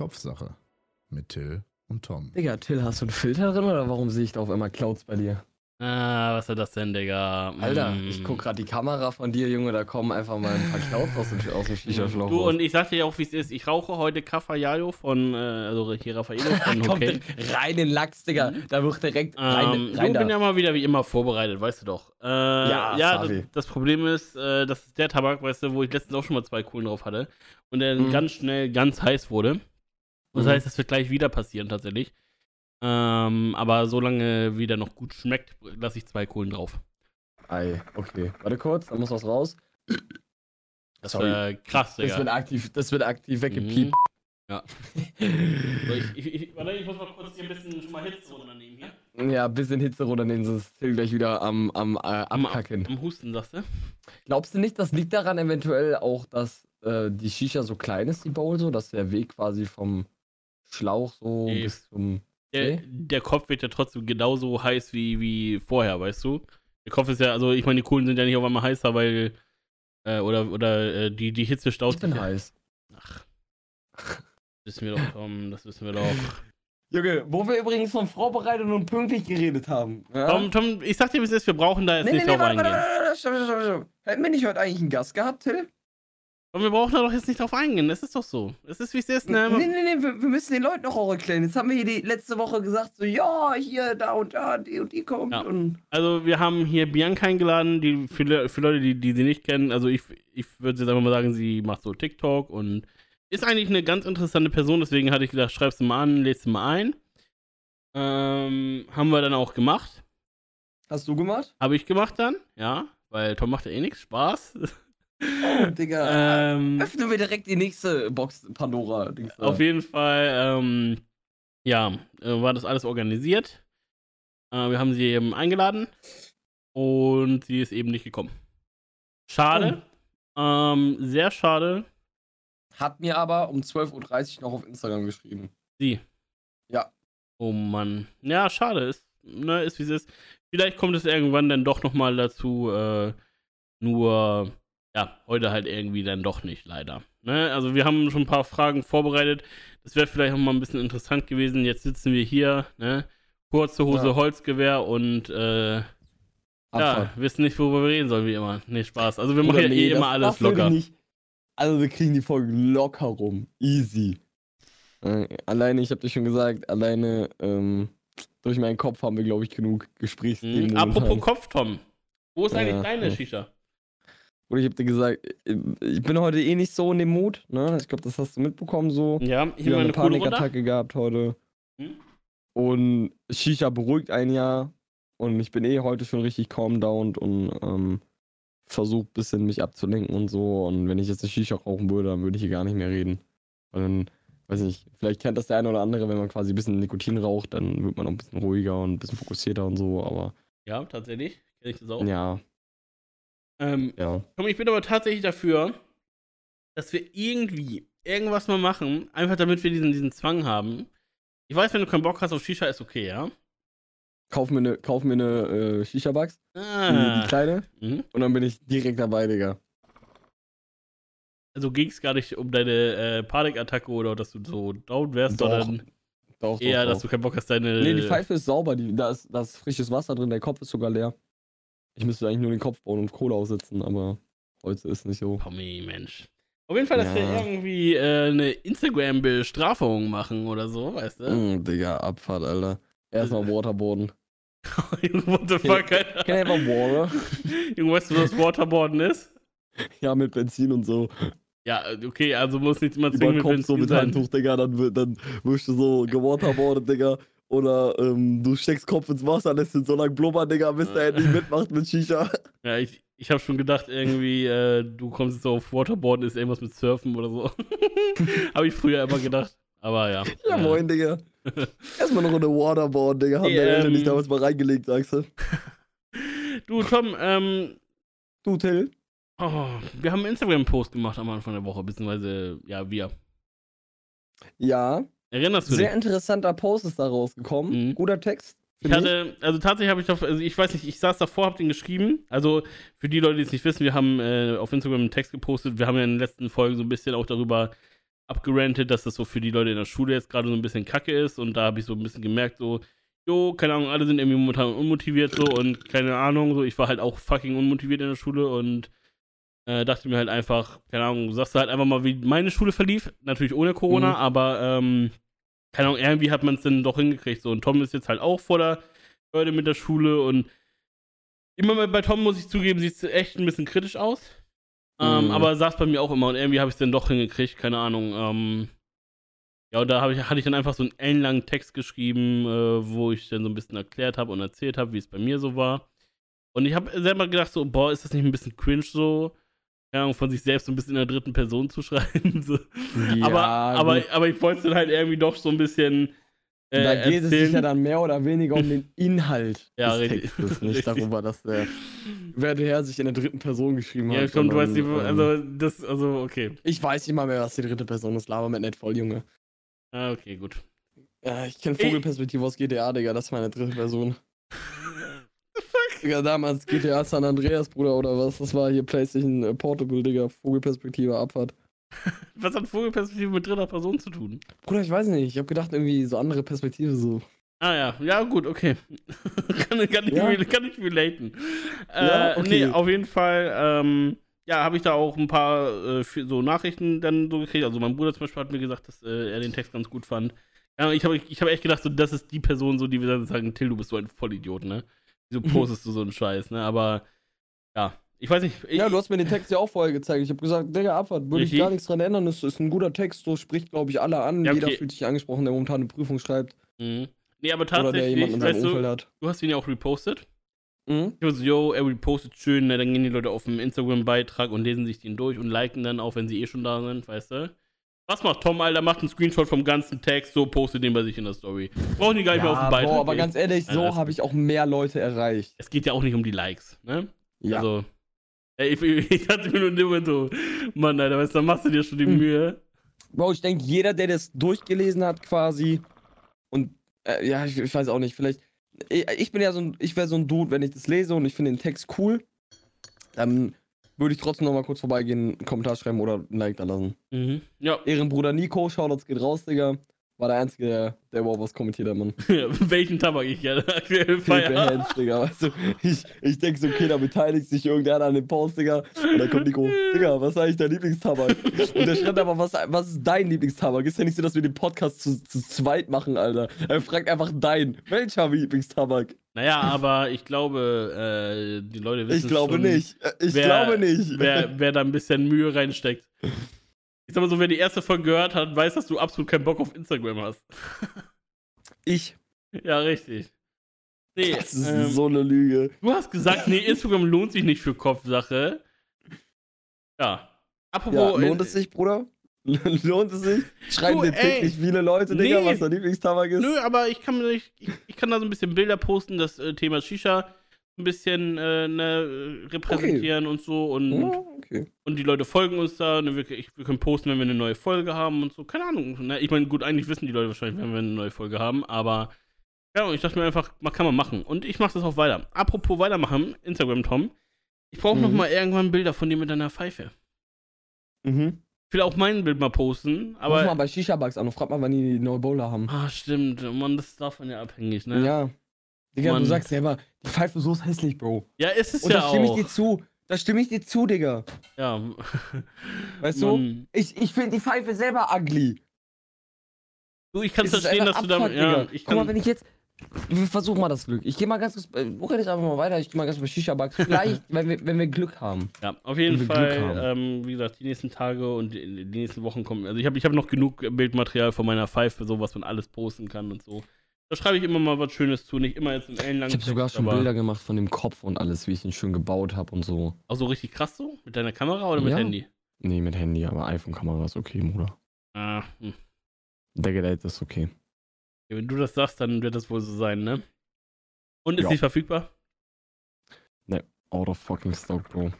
Kopfsache mit Till und Tom. Digga, Till, hast du einen Filter drin oder warum sehe ich da auf einmal Clouds bei dir? Ah, was ist das denn, Digga? Alter, Mm. ich guck gerade die Kamera von dir, Junge, da kommen einfach mal ein paar Clouds aus dem, aus dem Shisha-Schlauch Du, raus. und ich sag dir auch, wie es ist. Ich rauche heute Cafayalo von, äh, also hier Raffaello von Kommt okay. rein in Lachs, Digga. Da wird direkt rein, Ähm, rein da. bin ja mal wieder wie immer vorbereitet, weißt du doch. Äh, Ja, ja das, das Problem ist, äh, das ist der Tabak, weißt du, wo ich letztens auch schon mal zwei Kohlen drauf hatte und der Mhm. ganz schnell ganz heiß wurde. Das Mhm. heißt, das wird gleich wieder passieren tatsächlich. Ähm, aber solange wie der noch gut schmeckt, lasse ich zwei Kohlen drauf. Ei, okay. Warte kurz, da muss was raus. Das Sorry. wäre krass, Das Digga. wird aktiv, das wird aktiv weggepiept. Ja. So, ich, ich, ich, warte, ich muss mal kurz hier ein bisschen schon mal Hitze runternehmen hier. Ja, bisschen Hitze runternehmen, sonst Till gleich wieder am, am äh, Am, Abkacken. am Husten, sagst du? Glaubst du nicht, das liegt daran eventuell auch, dass äh, die Shisha so klein ist, die Bowl so, dass der Weg quasi vom Schlauch so Nee. bis zum... Der, Okay. der Kopf wird ja trotzdem genauso heiß wie, wie vorher, weißt du? Der Kopf ist ja, also ich meine, die Kohlen sind ja nicht auf einmal heißer, weil, äh, oder, oder äh, die, die Hitze staut Ich bin sich ja. heiß. Ach. Das wissen wir doch, Tom, das wissen wir doch. Junge, wo wir übrigens von vorbereitet und pünktlich geredet haben. Ja? Tom, Tom, ich sag dir, wie es ist, wir brauchen da jetzt nee, nee, nicht nee, drauf warte, eingehen. warte, warte, stopp, stopp, stopp, stopp. Hätten wir nicht heute eigentlich einen Gast gehabt, Till? Tom, wir brauchen da doch jetzt nicht drauf eingehen, das ist doch so. Es ist, wie es ist, ne? Nee, nee, nee, wir, wir müssen den Leuten noch auch erklären. Jetzt haben wir hier die letzte Woche gesagt, so, ja, hier, da und da, die und die kommt Ja. und. Also wir haben hier Bianca eingeladen, die für, für Leute, die, die sie nicht kennen, also ich, ich würde jetzt einfach mal sagen, sie macht so TikTok und ist eigentlich eine ganz interessante Person, deswegen hatte ich gedacht, schreibst du mal an, lädst du mal ein. Ähm, haben wir dann auch gemacht. Hast du gemacht? Habe ich gemacht dann, ja, weil Tom macht ja eh nichts, Spaß. Oh, Digga. ähm, Öffnen wir direkt die nächste Box Pandora. Dings da. auf jeden Fall, ähm, ja, äh, war das alles organisiert. Äh, wir haben sie eben eingeladen und sie ist eben nicht gekommen. Schade. Ähm, sehr schade. Hat mir aber um 12.30 Uhr noch auf Instagram geschrieben. Sie. Ja. Oh Mann. Ja, schade. Ist, ne, ist wie es ist. Vielleicht kommt es irgendwann dann doch nochmal dazu. Äh, nur, ja, heute halt irgendwie dann doch nicht, leider. Ne? Also wir haben schon ein paar Fragen vorbereitet. Das wäre vielleicht auch mal ein bisschen interessant gewesen. Jetzt sitzen wir hier, ne? Kurze Hose, Ja. Holzgewehr und äh, ja, wissen nicht, worüber wir reden sollen, wie immer. Nee, Spaß. Also wir machen ja nee, eh immer alles locker. Nicht. Also wir kriegen die Folge locker rum. Easy. Äh, alleine, ich habe dir schon gesagt, alleine ähm, durch meinen Kopf haben wir, glaube ich, genug Gesprächsthemen. Mhm. Apropos Kopf, Tom. Wo ist Ja, eigentlich deine ja. Shisha? Oder ich habe dir gesagt, äh, ich bin heute eh nicht so in dem Mut. Ne? Ich glaube, das hast du mitbekommen so. Ja, Ich habe eine. Panikattacke gehabt heute. Hm? Und Shisha beruhigt ein Jahr. Und ich bin eh heute schon richtig calm down und ähm, versuche ein bisschen mich abzulenken und so. Und wenn ich jetzt eine Shisha rauchen würde, dann würde ich hier gar nicht mehr reden. Weil dann, weiß nicht, vielleicht kennt das der eine oder andere, wenn man quasi ein bisschen Nikotin raucht, dann wird man auch ein bisschen ruhiger und ein bisschen fokussierter und so. Aber Ja, tatsächlich. Kenne ich das auch. ja, Ähm, ja. komm, ich bin aber tatsächlich dafür, dass wir irgendwie irgendwas mal machen, einfach damit wir diesen, diesen Zwang haben. Ich weiß, wenn du keinen Bock hast auf Shisha, ist okay, ja? Kauf mir eine, kauf mir eine äh, Shisha-Box, die, Ah. die kleine, Mhm. und dann bin ich direkt dabei, Digga. Also ging es gar nicht um deine äh, Panikattacke oder dass du so down wärst, Doch, sondern Doch, doch, eher, dass du keinen Bock hast, deine. Nee, die Pfeife ist sauber, die, da, ist, da ist frisches Wasser drin, der Kopf ist sogar leer. Ich müsste eigentlich nur den Kopf bauen und Kohle aussitzen, aber heute ist nicht so. Tommy, Mensch. Auf jeden Fall, dass wir Ja. irgendwie äh, eine Instagram-Bestrafung machen oder so, weißt du? Mm, Digga, Abfahrt, Alter. Erstmal Waterboarden. What the fuck, Alter? Can I have a water? Junge, weißt du, was Waterboarden ist? Ja, mit Benzin und so. Ja, okay, also muss nicht immer zwingend den Kopf so Benzin mit. Handtuch, Digga, dann, dann wirst du so gewaterboardet, Digga. Oder ähm, du steckst Kopf ins Wasser, lässt ihn so lang blubbern, Digga, bis der endlich mitmacht mit Shisha. Ja, ich, ich habe schon gedacht, irgendwie, äh, du kommst jetzt so auf Waterboarden, ist irgendwas mit Surfen oder so. habe ich früher immer gedacht. Aber ja. Ja, moin, Digga. Erstmal noch eine Waterboard, Digga. Haben Nee, deine Eltern ähm, nicht damals mal reingelegt, sagst du? Du, Tom, ähm, Du, Till? oh, wir haben einen Instagram-Post gemacht am Anfang der Woche, beziehungsweise, ja, wir. Ja, Erinnerst du sehr dich? interessanter Post ist da rausgekommen. Mhm. Guter Text. Ich hatte, also tatsächlich habe ich doch, also ich weiß nicht, ich saß davor, hab den geschrieben. Also für die Leute, die es nicht wissen, wir haben äh, auf Instagram einen Text gepostet. Wir haben ja in den letzten Folgen so ein bisschen auch darüber abgerantet, dass das so für die Leute in der Schule jetzt gerade so ein bisschen kacke ist. Und da habe ich so ein bisschen gemerkt, so, jo, keine Ahnung, alle sind irgendwie momentan unmotiviert so und keine Ahnung, so, ich war halt auch fucking unmotiviert in der Schule und äh, dachte mir halt einfach, keine Ahnung, sagst du halt einfach mal, wie meine Schule verlief. Natürlich ohne Corona, Mhm. aber ähm, keine Ahnung, irgendwie hat man es dann doch hingekriegt. So, und Tom ist jetzt halt auch vor der Leute mit der Schule und immer mal bei Tom muss ich zugeben, sieht es echt ein bisschen kritisch aus. Ähm, Mhm. aber saß bei mir auch immer und irgendwie habe ich es dann doch hingekriegt, keine Ahnung. Ähm, ja, und da ich, hatte ich dann einfach so einen ellenlangen Text geschrieben, äh, wo ich dann so ein bisschen erklärt habe und erzählt habe, wie es bei mir so war. Und ich habe selber gedacht, so, boah, ist das nicht ein bisschen cringe so? Ahnung, von sich selbst so ein bisschen in der dritten Person zu schreiben. So. Ja, aber, aber, aber ich wollte es dann halt irgendwie doch so ein bisschen. Äh, da geht es sich erzählen. ja dann mehr oder weniger um den Inhalt Ja, des richtig. Textes, nicht Richtig. darüber, dass der wer der Herr sich in der dritten Person geschrieben Ja, hat. stimmt, du weißt nicht, ähm, also das, also okay. ich weiß nicht mal mehr, was die dritte Person ist. Laber mit nicht voll, Junge. Ah, okay, gut. Ja, ich kenne Vogelperspektive aus GTA, Digga. Das ist meine dritte Person. Digga, damals GTA San Andreas, Bruder, oder was? Das war hier PlayStation äh, Portable, Digga. Vogelperspektive, Abfahrt. Was hat Vogelperspektive mit dritter Person zu tun? Bruder, ich weiß nicht. Ich hab gedacht, irgendwie so andere Perspektive so. Ah ja, ja gut, okay. kann, kann, ich, Ja. rel- kann ich relaten. Äh, Ja, okay. Nee, auf jeden Fall, ähm, ja, habe ich da auch ein paar äh, so Nachrichten dann so gekriegt. Also mein Bruder zum Beispiel hat mir gesagt, dass äh, er den Text ganz gut fand. Ja, ich habe ich hab echt gedacht, so, das ist die Person, so, die wir dann sagen, Till, du bist so ein Vollidiot, ne? Wieso Mhm. postest du so einen Scheiß, ne? Aber ja, ich weiß nicht. Ich, Ja, du hast mir den Text ja auch vorher gezeigt. Ich habe gesagt, Digga, Abfahrt, würde ich gar nichts dran ändern. Es ist ein guter Text, so spricht, glaube ich, alle an. Ja, Jeder okay. fühlt sich angesprochen, der momentan eine Prüfung schreibt. Mhm. Nee, aber tatsächlich, weißt du, hat. du hast ihn ja auch repostet. Mhm. Ich war so, yo, er repostet schön, ne, dann gehen die Leute auf den Instagram-Beitrag und lesen sich den durch und liken dann auch, wenn sie eh schon da sind, weißt du? Was macht Tom, Alter? Macht einen Screenshot vom ganzen Text, so postet den bei sich in der Story. Brauchen die gar nicht mehr auf den Beitrag. boah, aber ganz ehrlich, Ja, so habe ich auch mehr Leute erreicht. es geht ja auch nicht um die Likes, ne? Ja. Also, ey, ich, ich dachte mir nur Moment so, Mann, Alter, weißt du, dann machst du dir schon die Hm. Mühe. Bro, ich denke, jeder, der das durchgelesen hat, quasi, und äh, ja, ich, ich weiß auch nicht, vielleicht. Ich, ich bin ja so ein, ich wäre so ein Dude, wenn ich das lese und ich finde den Text cool, dann würde ich trotzdem nochmal kurz vorbeigehen, einen Kommentar schreiben oder ein Like da lassen. Mhm. Ja, Ehrenbruder Nico, Shoutouts geht raus, Digga. War der Einzige, der, der überhaupt was kommentiert hat, Mann. welchen Tabak ich ja aktuell Philipp feier. Hands, Digga. Weißt du, ich, ich denke so, okay, da beteiligt sich irgendwer an dem Post, Digga. Und dann kommt Nico, Digga, was ist eigentlich dein Lieblingstabak? Und der schreibt aber, was, was ist dein Lieblingstabak? Ist ja nicht so, dass wir den Podcast zu, zu zweit machen, Alter. Er fragt einfach dein. Welcher Lieblingstabak? Naja, aber ich glaube, äh, die Leute wissen Ich glaube schon, nicht. Ich wer- glaube nicht. wer, wer da ein bisschen Mühe reinsteckt. Ich sag mal so, wer die erste Folge gehört hat, weiß, dass du absolut keinen Bock auf Instagram hast. Ich. ja, richtig. Nee, Das ist ähm, so eine Lüge. du hast gesagt, nee, Instagram lohnt sich nicht für Kopfsache. Ja. Apropos. Ja, lohnt es sich, Bruder? lohnt es sich? Schreiben dir täglich viele Leute, Digga, Nee. was dein Lieblingstabak ist? Nö, aber ich kann, ich, ich kann da so ein bisschen Bilder posten, das äh, Thema Shisha ein bisschen äh, ne, repräsentieren und so. Und, Ja, okay. und die Leute folgen uns da. Ne, wir, ich, wir können posten, wenn wir eine neue Folge haben und so. Keine Ahnung. Ne? Ich meine, gut, eigentlich wissen die Leute wahrscheinlich, wenn wir eine neue Folge haben, aber ja, ich dachte mir einfach, man kann man machen. Und ich mache das auch weiter. Apropos weitermachen, Instagram Tom. Ich brauche Mhm. noch mal irgendwann Bilder von dir mit deiner Pfeife. Mhm. Ich will auch mein Bild mal posten, Ruf mal aber. bei Shisha-Bugs an und frag mal, wann die die neue Bowler haben. Ah, stimmt. Mann, das ist davon ja abhängig, ne? Ja. Digga, Mann. du sagst selber, die Pfeife so ist hässlich, Bro. Ja, ist es Und ja da stimme ich auch. dir zu. Da stimme ich dir zu, Digga. Ja. Weißt du? Mann. Ich, ich finde die Pfeife selber ugly. Du, ich kann verstehen, dass einfach du damit. Ja, ich Guck mal, wenn ich jetzt. Wir versuchen mal das Glück. Ich gehe mal ganz kurz. Rede ich einfach mal weiter? Ich gehe mal ganz kurz bei Shisha-Bugs. Vielleicht, wenn, wir, wenn wir Glück haben. Ja, auf jeden Fall, ähm, wie gesagt, die nächsten Tage und die, die nächsten Wochen kommen. Also ich habe ich hab noch genug Bildmaterial von meiner Pfeife, so was man alles posten kann und so. Da schreibe ich immer mal was Schönes zu, nicht immer jetzt in ellenlangen Ich habe sogar schon Bilder gemacht von dem Kopf und alles, wie ich ihn schön gebaut habe und so. Auch so richtig krass so? Mit deiner Kamera oder mit Ja. Handy? Nee, mit Handy, aber iPhone-Kamera ist okay, Bruder. Ah, hm. Der Gerät ist okay. Ja, Wenn du das sagst, dann wird das wohl so sein, ne? Und ist Ja. sie verfügbar? Out of fucking stock, Bro.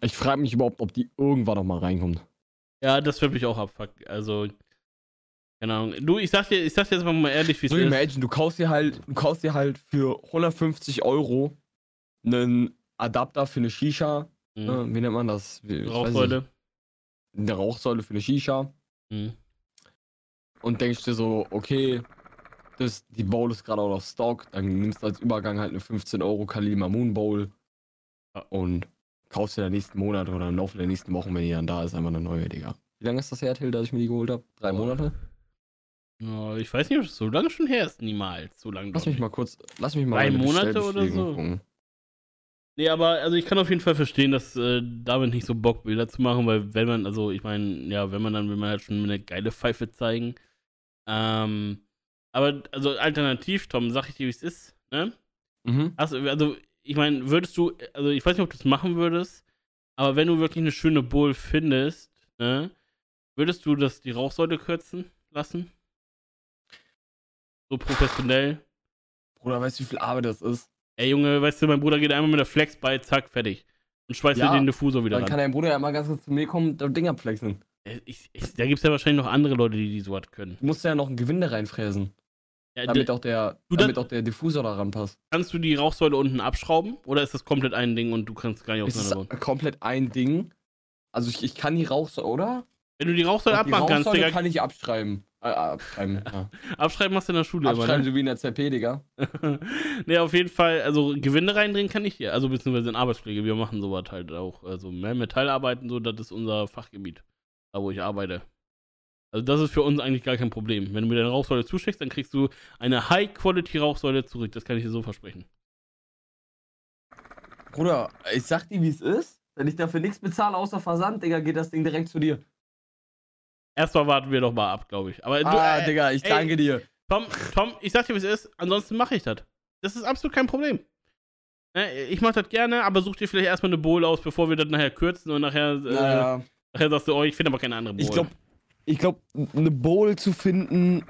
Ich frage mich überhaupt, ob die irgendwann noch mal reinkommt. Ja, das wird mich auch abfuck. Also, keine Ahnung. Du, ich sag dir, ich sag dir jetzt mal ehrlich, wie es So ist. imagine, du kaufst dir halt, du kaufst dir halt für 150 Euro einen Adapter für eine Shisha. Mhm. Ne, wie nennt man das? Wie- Rauchsäule. nicht. Eine Rauchsäule für eine Shisha. Mhm. Und denkst dir so, okay, das, die Bowl ist gerade out of stock, dann nimmst du als Übergang halt eine 15 Euro Kalima Moon Bowl und kaufst dir den nächsten Monat oder im Laufe der nächsten Wochen, wenn die dann da ist, einfach eine neue, Digga. Wie lange ist das her, Till, dass ich mir die geholt habe? Drei. Monate? Ja, ich weiß nicht, ob es so lange schon her ist. Niemals. So lange. Lass mich nicht. mal kurz, lass mich mal Drei Monate oder so? gucken. Nee, aber also ich kann auf jeden Fall verstehen, dass äh, David nicht so Bock Bilder zu machen, weil wenn man, also ich meine, ja, wenn man dann will man halt schon eine geile Pfeife zeigen. Ähm, aber also alternativ, Tom, sag ich dir, wie es ist, ne? Mhm. Hast, also ich meine, würdest du, also ich weiß nicht, ob du es machen würdest, aber wenn du wirklich eine schöne Bowl findest, ne, würdest du das die Rauchsäule kürzen lassen? So professionell? Bruder, weißt du, wie viel Arbeit das ist? Ey Junge, weißt du, mein Bruder geht einmal mit der Flex bei, zack, fertig. Und schweißt Ja, dir den Diffusor wieder Dann ran. kann dein Bruder ja mal ganz kurz zu mir kommen und das Ding abflexen. Äh, Ich, ich, da gibt es ja wahrscheinlich noch andere Leute, die, die sowas können. Du musst ja noch ein Gewinde reinfräsen, Ja, damit auch der, damit dann- auch der Diffusor da ranpasst. kannst du die Rauchsäule unten abschrauben? Oder ist das komplett ein Ding und du kannst gar nicht Es ist auseinanderbauen? komplett ein Ding. Also ich, ich kann die Rauchsäule, oder? Wenn du die Rauchsäule die abmachen kannst, Rauchsäule Digga, kann ich abschreiben. Äh, abschreiben, ja. abschreiben machst du in der Schule Abschreiben, ne? so wie in der ZP, Digga. ne, auf jeden Fall, also Gewinde reindrehen kann ich hier. Also beziehungsweise in Arbeitspflege. Wir machen sowas halt auch. Also mehr Metallarbeiten, so, das ist unser Fachgebiet. Da wo ich arbeite. Also das ist für uns eigentlich gar kein Problem. Wenn du mir deine Rauchsäule zuschickst, dann kriegst du eine High-Quality-Rauchsäule zurück. Das kann ich dir so versprechen. Bruder, ich sag dir, wie es ist. Wenn ich dafür nichts bezahle außer Versand, Digga, geht das Ding direkt zu dir. Erstmal warten wir doch mal ab, glaube ich. Aber du, ah, äh, Digga, ich ey. danke dir. Tom, Tom, ich sag dir, wie es ist. Ansonsten mache ich das. Das ist absolut kein Problem. Ne, Ich mache das gerne, aber such dir vielleicht erstmal eine Bowl aus, bevor wir das nachher kürzen und nachher, äh, Naja, nachher sagst du, oh, ich finde aber keine andere Bowl. ich glaube, ich glaub, eine Bowl zu finden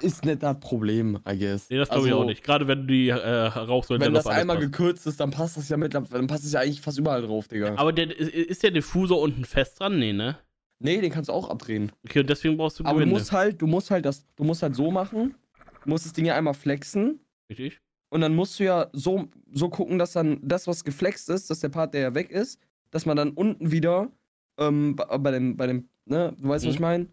ist nicht das Problem, I guess. Nee, das glaube ich Also, auch nicht. Gerade wenn du die äh, Rauchsäule Wenn dann das alles einmal passt. gekürzt ist, dann passt das ja mit, dann passt es ja eigentlich fast überall drauf, Digga. Aber der, ist- der Diffusor unten fest dran? Nee, ne? Nee, den kannst du auch abdrehen. Okay, und deswegen brauchst du Aber du Gewinde. musst halt, du musst halt das, du musst halt so machen. Du musst das Ding ja einmal flexen. Richtig? Und dann musst du ja so, so gucken, dass dann das, was geflext ist, dass der Part, der ja weg ist, dass man dann unten wieder ähm, bei, dem, bei dem, ne, du weißt, was Mhm. ich meine?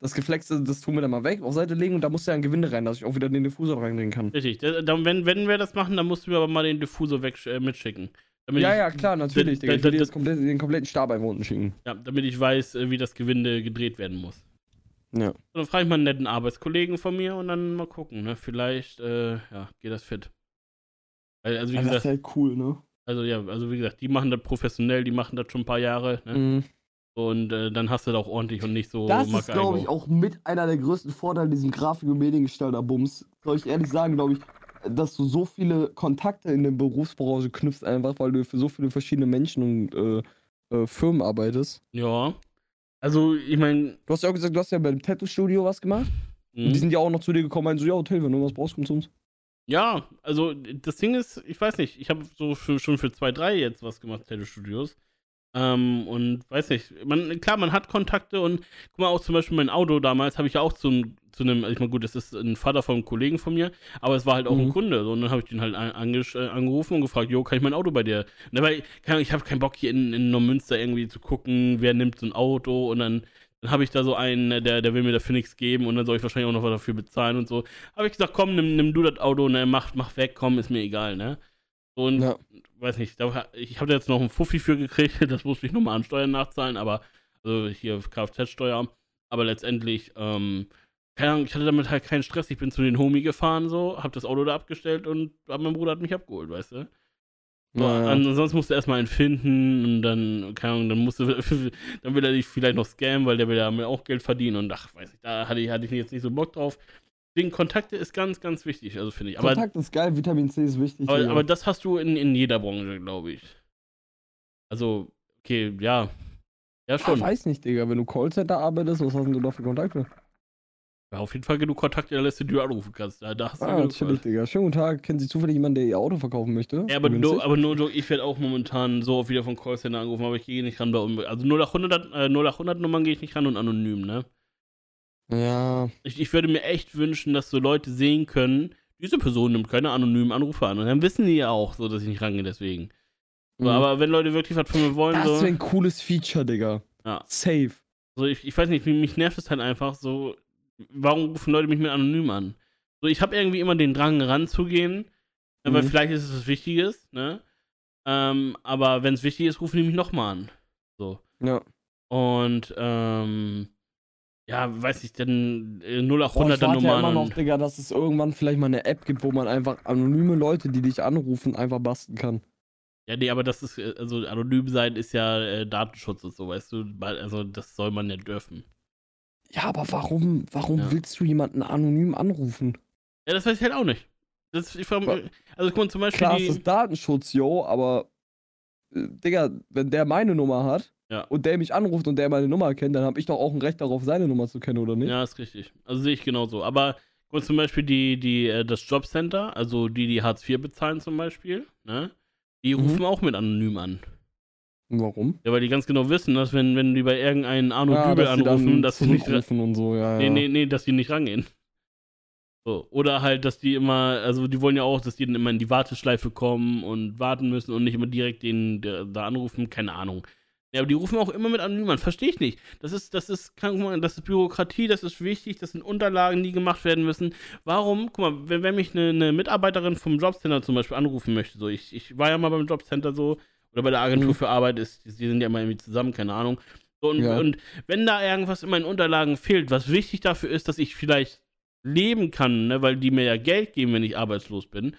Das Geflexte, das tun wir dann mal weg, auf Seite legen und da musst du ja ein Gewinde rein, dass ich auch wieder den Diffusor reinlegen kann. Richtig. Da, da, wenn, wenn wir das machen, dann musst du mir aber mal den Diffusor weg, äh, mitschicken. Damit Ja, ich, ja, klar, natürlich, da- da- da- komplett, den kompletten Stab einfach unten schicken. Ja, damit ich weiß, äh, wie das Gewinde gedreht werden muss. Ja. Und dann frage ich mal einen netten Arbeitskollegen von mir und dann mal gucken, ne? Vielleicht, äh, ja, geht das fit. Also, wie das ist gesagt, halt cool, ne? also ja, also wie gesagt, die machen das professionell, die machen das schon ein paar Jahre, ne? Mhm. Und äh, dann hast du das auch ordentlich und nicht so Das ist, glaube ich, auch mit einer der größten Vorteile diesem Grafik- und Mediengestalter-Bums. Soll ich ehrlich sagen, glaube ich, dass du so viele Kontakte in der Berufsbranche knüpfst, einfach weil du für so viele verschiedene Menschen und äh, äh, Firmen arbeitest. Ja. Also, ich meine, Du hast ja auch gesagt, du hast ja beim Tattoo-Studio was gemacht. hm. Und die sind ja auch noch zu dir gekommen und meinen so, ja, Hotel, wenn du was brauchst, komm zu uns. Ja, also das Ding ist, ich weiß nicht, ich habe so für, schon für zwei, drei jetzt was gemacht, Tattoo-Studios. Ähm, und weiß nicht, man, klar, man hat Kontakte und guck mal, auch zum Beispiel mein Auto damals habe ich ja auch zu, einem- zu einem, ich meine, gut, das ist ein Vater von einem Kollegen von mir, aber es war halt auch ein Mhm. Kunde. So, und dann habe ich den halt äh, angerufen und gefragt, jo, kann ich mein Auto bei dir? Keine Ahnung, ich habe keinen Bock hier in, in Neumünster irgendwie zu gucken, wer nimmt so ein Auto und dann, dann habe ich da so einen, ne, der, der will mir dafür nichts geben und dann soll ich wahrscheinlich auch noch was dafür bezahlen und so. Habe ich gesagt, komm, nimm, nimm du das Auto, ne, mach, mach weg, komm, ist mir egal, ne? Und Ja. weiß nicht, ich habe da jetzt noch einen Fuffi für gekriegt, das musste ich nochmal an Steuern nachzahlen, aber also hier Kfz-Steuer. Aber letztendlich, ähm, keine Ahnung, ich hatte damit halt keinen Stress. Ich bin zu den Homie gefahren, so, hab das Auto da abgestellt und mein Bruder hat mich abgeholt, weißt du? Ja, an- Ansonsten musst du erstmal einen finden und dann, keine Ahnung, dann musst du, dann will er dich vielleicht noch scammen, weil der will ja mir auch Geld verdienen und ach, weiß ich, da hatte ich, hatte ich jetzt nicht so Bock drauf. Deswegen Kontakte ist ganz, ganz wichtig, also finde ich. Aber, Kontakt ist geil, Vitamin C ist wichtig. aber, aber das hast du in, in jeder Branche, glaube ich. Also, okay, ja. Ja, ich schon. weiß nicht, Digga, wenn du Callcenter arbeitest, was hast denn du da für Kontakte? Ja, auf jeden Fall genug Kontakte, da lässt du dir anrufen kannst. Da, da hast du Ah, natürlich, Digga. Schönen guten Tag. Kennen Sie zufällig jemanden, der ihr Auto verkaufen möchte? Ja, aber nur, aber nur, so, ich werde auch momentan so oft wieder von Callcenter angerufen, aber ich gehe nicht ran bei Also 0800, äh, 0800 Nummern gehe ich nicht ran und anonym, ne? Ja, Ich, ich würde mir echt wünschen, dass so Leute sehen können, diese Person nimmt keine anonymen Anrufe an. Und dann wissen die ja auch so, dass ich nicht rangehe, deswegen. Mhm. Aber wenn Leute wirklich was von mir wollen, das so. wäre ein cooles Feature, Digga. Ja. Safe. So, ich, ich weiß nicht, mich nervt es halt einfach so. Warum rufen Leute mich mit anonym an? So, ich habe irgendwie immer den Drang ranzugehen, mhm. weil vielleicht ist es was Wichtiges, ne? Ähm, aber wenn es wichtig ist, rufen die mich nochmal an. So. Ja. Und, ähm, ja, weiß ich, dann 0800er Nummern. Ja immer noch, Digga, dass es irgendwann vielleicht mal eine App gibt, wo man einfach anonyme Leute, die dich anrufen, einfach basteln kann. Ja, nee, aber das ist, äh, also anonym sein ist ja äh, Datenschutz und so, weißt du, also das soll man ja dürfen. Ja, aber warum, warum ja. willst du jemanden anonym anrufen? Ja, das weiß ich halt auch nicht. Das, ich frage also guck mal zum Beispiel. Klar, die, ist Datenschutz, yo, aber äh, Digga, wenn der meine Nummer hat ja. und der mich anruft und der meine Nummer kennt, dann habe ich doch auch ein Recht darauf, seine Nummer zu kennen, oder nicht? Ja, ist richtig. Also sehe ich genauso. Aber mal zum Beispiel die, die, äh, das Jobcenter, also die, die Hartz IV bezahlen zum Beispiel, ne? Die mhm. rufen auch mit anonym an. Warum? Ja, weil die ganz genau wissen, dass wenn, wenn die bei irgendeinem Arno ja, Dübel anrufen, dass sie nicht und so, ja, Nee, nee, nee, dass die nicht rangehen. So. Oder halt, dass die immer, also die wollen ja auch, dass die dann immer in die Warteschleife kommen und warten müssen und nicht immer direkt den da anrufen, keine Ahnung. Ja, aber die rufen auch immer mit anonym an, verstehe ich nicht. Das ist, das ist, kann, das ist Bürokratie, das ist wichtig, das sind Unterlagen, die gemacht werden müssen. Warum, guck mal, wenn, wenn mich eine, eine Mitarbeiterin vom Jobcenter zum Beispiel anrufen möchte, so, ich, ich war ja mal beim Jobcenter so, oder bei der Agentur mhm. für Arbeit, ist, die sind ja immer irgendwie zusammen, keine Ahnung. So, und, ja. und wenn da irgendwas in meinen Unterlagen fehlt, was wichtig dafür ist, dass ich vielleicht leben kann, ne, weil die mir ja Geld geben, wenn ich arbeitslos bin.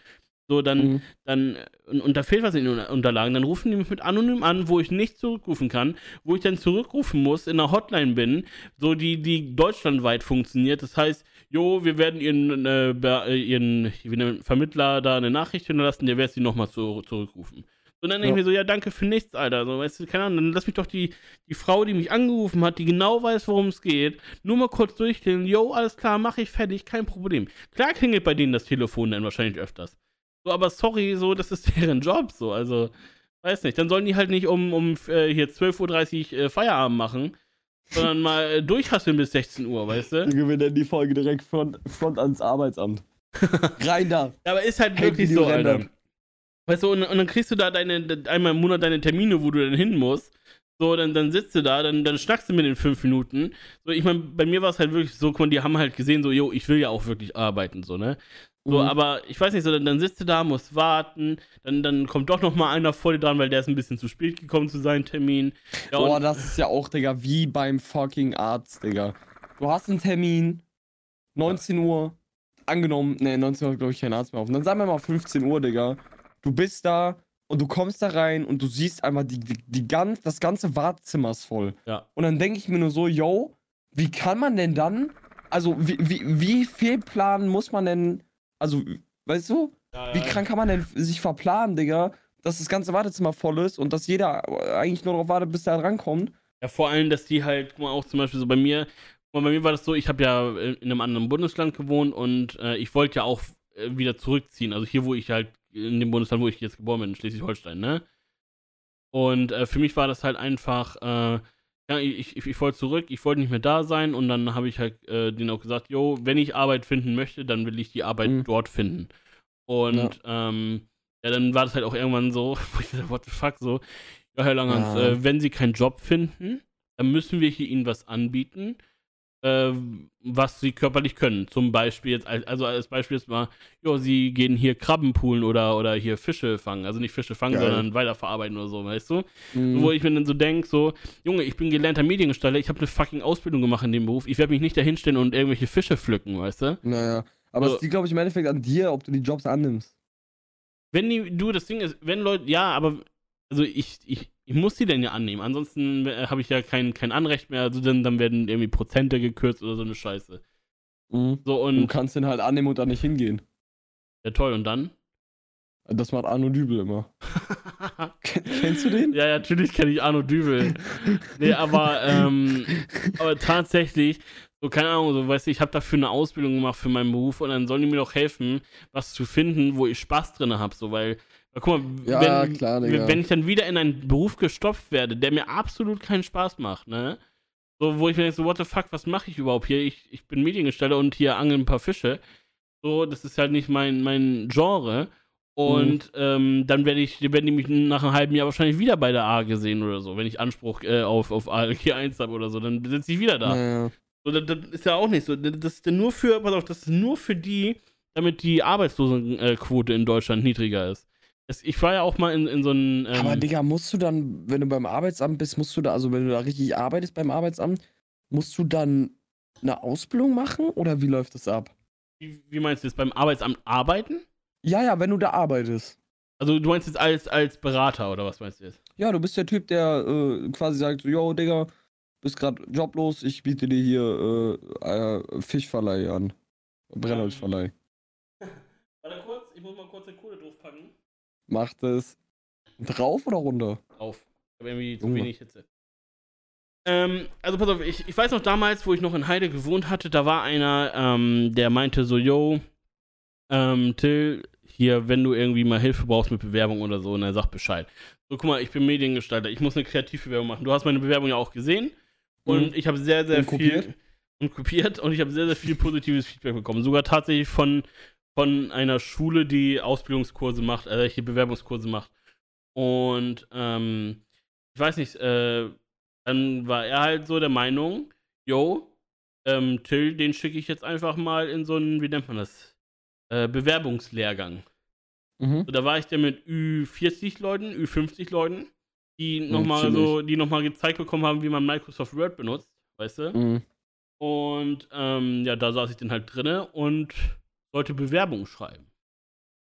So, dann, mhm. dann, und, und, da fehlt was in den Unterlagen, dann rufen die mich mit anonym an, wo ich nicht zurückrufen kann, wo ich dann zurückrufen muss, in einer Hotline bin, so die, die deutschlandweit funktioniert. Das heißt, jo, wir werden ihren, äh, ihren, ihren Vermittler da eine Nachricht hinterlassen, der wird sie nochmal zu, zurückrufen. Und dann denke ich mir so, ja, danke für nichts, Alter. So, weißt du, keine Ahnung, dann lass mich doch die, die Frau, die mich angerufen hat, die genau weiß, worum es geht, nur mal kurz durchklingen, yo, alles klar, mache ich fertig, kein Problem. Klar klingelt bei denen das Telefon dann wahrscheinlich öfters. So, aber sorry, so, das ist deren Job, so, also, weiß nicht. Dann sollen die halt nicht um, um äh, hier 12.30 Uhr äh, Feierabend machen, sondern mal äh, durchhasseln bis 16 Uhr, weißt du? Wir nennen die Folge direkt Front, Front ans Arbeitsamt. Rein da. Aber ist halt wirklich so, Alter. Weißt du, und, und, dann kriegst du da deine, einmal im Monat deine Termine, wo du dann hin musst. So, dann, dann sitzt du da, dann, dann schnackst du mit den fünf Minuten. So, ich meine, bei mir war es halt wirklich so, die haben halt gesehen, so, yo, ich will ja auch wirklich arbeiten, so, ne? So, mhm. aber ich weiß nicht, so, dann, dann sitzt du da, musst warten, dann, dann kommt doch noch mal einer vor dir dran, weil der ist ein bisschen zu spät gekommen zu seinem Termin. Ja, Boah, das ist ja auch, Digga, wie beim fucking Arzt, Digga. Du hast einen Termin, 19 ja. Uhr, angenommen, ne, 19 Uhr glaube ich kein Arzt mehr auf. Und dann sagen wir mal 15 Uhr, Digga du bist da und du kommst da rein und du siehst einfach, die, die, die ganz, das ganze Wartezimmer ist voll. Ja. Und dann denke ich mir nur so, yo, wie kann man denn dann, also wie, wie, wie viel planen muss man denn, also, weißt du, ja, wie krank kann man denn sich verplanen, Digga, dass das ganze Wartezimmer voll ist und dass jeder eigentlich nur darauf wartet, bis der rankommt? Ja, vor allem, dass die halt, guck mal, auch zum Beispiel so bei mir, bei mir war das so, ich habe ja in einem anderen Bundesland gewohnt und äh, ich wollte ja auch äh, wieder zurückziehen. Also hier, wo ich halt in dem Bundesland, wo ich jetzt geboren bin, in Schleswig-Holstein, ne? Und äh, für mich war das halt einfach, äh, ja, ich, ich, ich wollte zurück, ich wollte nicht mehr da sein und dann habe ich halt äh, denen auch gesagt, yo, wenn ich Arbeit finden möchte, dann will ich die Arbeit mhm. dort finden. Und ja. Ähm, ja, dann war das halt auch irgendwann so, wo ich dachte, what the fuck, so, ja, Herr Langhans, ja. Äh, wenn Sie keinen Job finden, dann müssen wir hier Ihnen was anbieten äh, was sie körperlich können. Zum Beispiel jetzt, also als Beispiel jetzt mal, ja, sie gehen hier Krabben poolen oder, oder hier Fische fangen. Also nicht Fische fangen, Geil. sondern weiterverarbeiten oder so, weißt du? Mhm. Wo ich mir dann so denke, so, Junge, ich bin gelernter Mediengestalter, ich habe eine fucking Ausbildung gemacht in dem Beruf, ich werde mich nicht dahinstellen und irgendwelche Fische pflücken, weißt du? Naja. Aber so. es liegt, glaube ich, im Endeffekt an dir, ob du die Jobs annimmst. Wenn die, du, das Ding ist, wenn Leute, ja, aber, also ich, ich, ich muss die denn ja annehmen. Ansonsten äh, habe ich ja kein, kein Anrecht mehr. Also dann, dann werden irgendwie Prozente gekürzt oder so eine Scheiße. Mhm. So, und du kannst den halt annehmen und dann nicht hingehen. Ja, toll. Und dann? Das macht Arno Dübel immer. Kennst du den? Ja, ja natürlich kenne ich Arno Dübel. nee, aber, ähm, aber tatsächlich, so, keine Ahnung, so, weißt du, ich habe dafür eine Ausbildung gemacht für meinen Beruf und dann sollen die mir doch helfen, was zu finden, wo ich Spaß drin habe, so, weil Guck mal, ja, wenn, klar, wenn ich dann wieder in einen Beruf gestopft werde, der mir absolut keinen Spaß macht, ne? So, wo ich mir denke, so, what the fuck, was mache ich überhaupt hier? Ich, ich bin Mediengestalter und hier angeln ein paar Fische. So, das ist halt nicht mein, mein Genre. Und ähm, dann werde ich, werden die mich nach einem halben Jahr wahrscheinlich wieder bei der AG sehen oder so, wenn ich Anspruch äh, auf, auf ALG 1 habe oder so, dann sitze ich wieder da. Naja. So, das, das ist ja auch nicht so. Das ist nur für, pass auf, das ist nur für die, damit die Arbeitslosenquote in Deutschland niedriger ist. Das, ich war ja auch mal in, in so einem. Ähm, Aber Digga, musst du dann, wenn du beim Arbeitsamt bist, musst du da, also wenn du da richtig arbeitest beim Arbeitsamt, musst du dann eine Ausbildung machen oder wie läuft das ab? wie, wie meinst du jetzt beim Arbeitsamt arbeiten? Ja, ja, wenn du da arbeitest. Also du meinst jetzt als, als Berater oder was meinst du jetzt? Ja, du bist der Typ, der äh, quasi sagt, so, yo, Digga, bist gerade joblos, ich biete dir hier äh, äh, Fischverleih an. Brennholzverleih. Warte kurz, ich muss mal kurz eine Kohle draufpacken. Macht es drauf oder runter? Auf. Ich habe irgendwie zu wenig Hitze. Ähm, also pass auf, ich, ich weiß noch damals, wo ich noch in Heide gewohnt hatte, da war einer, ähm, der meinte so, yo, ähm, Till, hier, wenn du irgendwie mal Hilfe brauchst mit Bewerbung oder so, und er sagt Bescheid. So, guck mal, ich bin Mediengestalter, ich muss eine Kreativbewerbung machen. Du hast meine Bewerbung ja auch gesehen und Mhm. ich habe sehr, sehr Und viel kopiert? und kopiert und ich habe sehr, sehr viel positives Feedback bekommen. Sogar tatsächlich von, von einer Schule, die Ausbildungskurse macht, äh, hier Bewerbungskurse macht. Und ähm, ich weiß nicht, äh, dann war er halt so der Meinung, yo, ähm, Till, den schicke ich jetzt einfach mal in so einen, wie nennt man das, äh, Bewerbungslehrgang. Mhm. So, da war ich dann mit Ü40 Leuten, Ü50 Leuten, die Mhm, nochmal so, die nochmal gezeigt bekommen haben, wie man Microsoft Word benutzt, weißt du? Mhm. Und ähm, ja, da saß ich dann halt drinne und sollte Bewerbungen schreiben.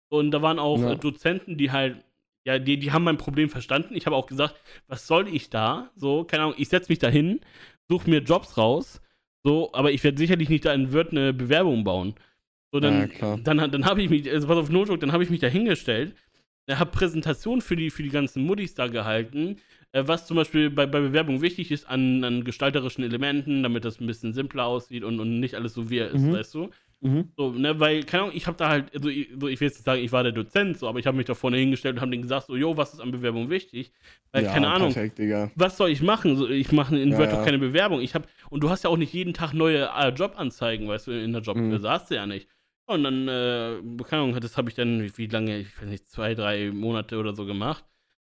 Und da waren auch Ja. äh, Dozenten, die halt, ja, die, die haben mein Problem verstanden. Ich habe auch gesagt, was soll ich da? So, keine Ahnung, ich setze mich da hin, suche mir Jobs raus, so, aber ich werde sicherlich nicht da in Word eine Bewerbung bauen. So, dann, Ja, dann, dann habe ich mich, also pass auf Notdruck, dann habe ich mich da hingestellt, habe Präsentationen für die, für die ganzen Muttis da gehalten, äh, was zum Beispiel bei, bei Bewerbung wichtig ist an, an gestalterischen Elementen, damit das ein bisschen simpler aussieht und, und nicht alles so wie er ist, Mhm. weißt du? Mhm. So, ne, weil, keine Ahnung, ich habe da halt, also ich, so, ich will jetzt nicht sagen, ich war der Dozent, so, aber ich habe mich da vorne hingestellt und habe denen gesagt, so, yo, was ist an Bewerbung wichtig? Weil, ja, keine Ahnung, Perfekt, was soll ich machen? So, ich mache in Ja, Word ja. keine Bewerbung. Ich habe und du hast ja auch nicht jeden Tag neue äh, Jobanzeigen, weißt du, in der Job. Mhm. Das hast du ja nicht. Und dann, äh, keine Ahnung, das habe ich dann, wie, lange, ich weiß nicht, zwei, drei Monate oder so gemacht.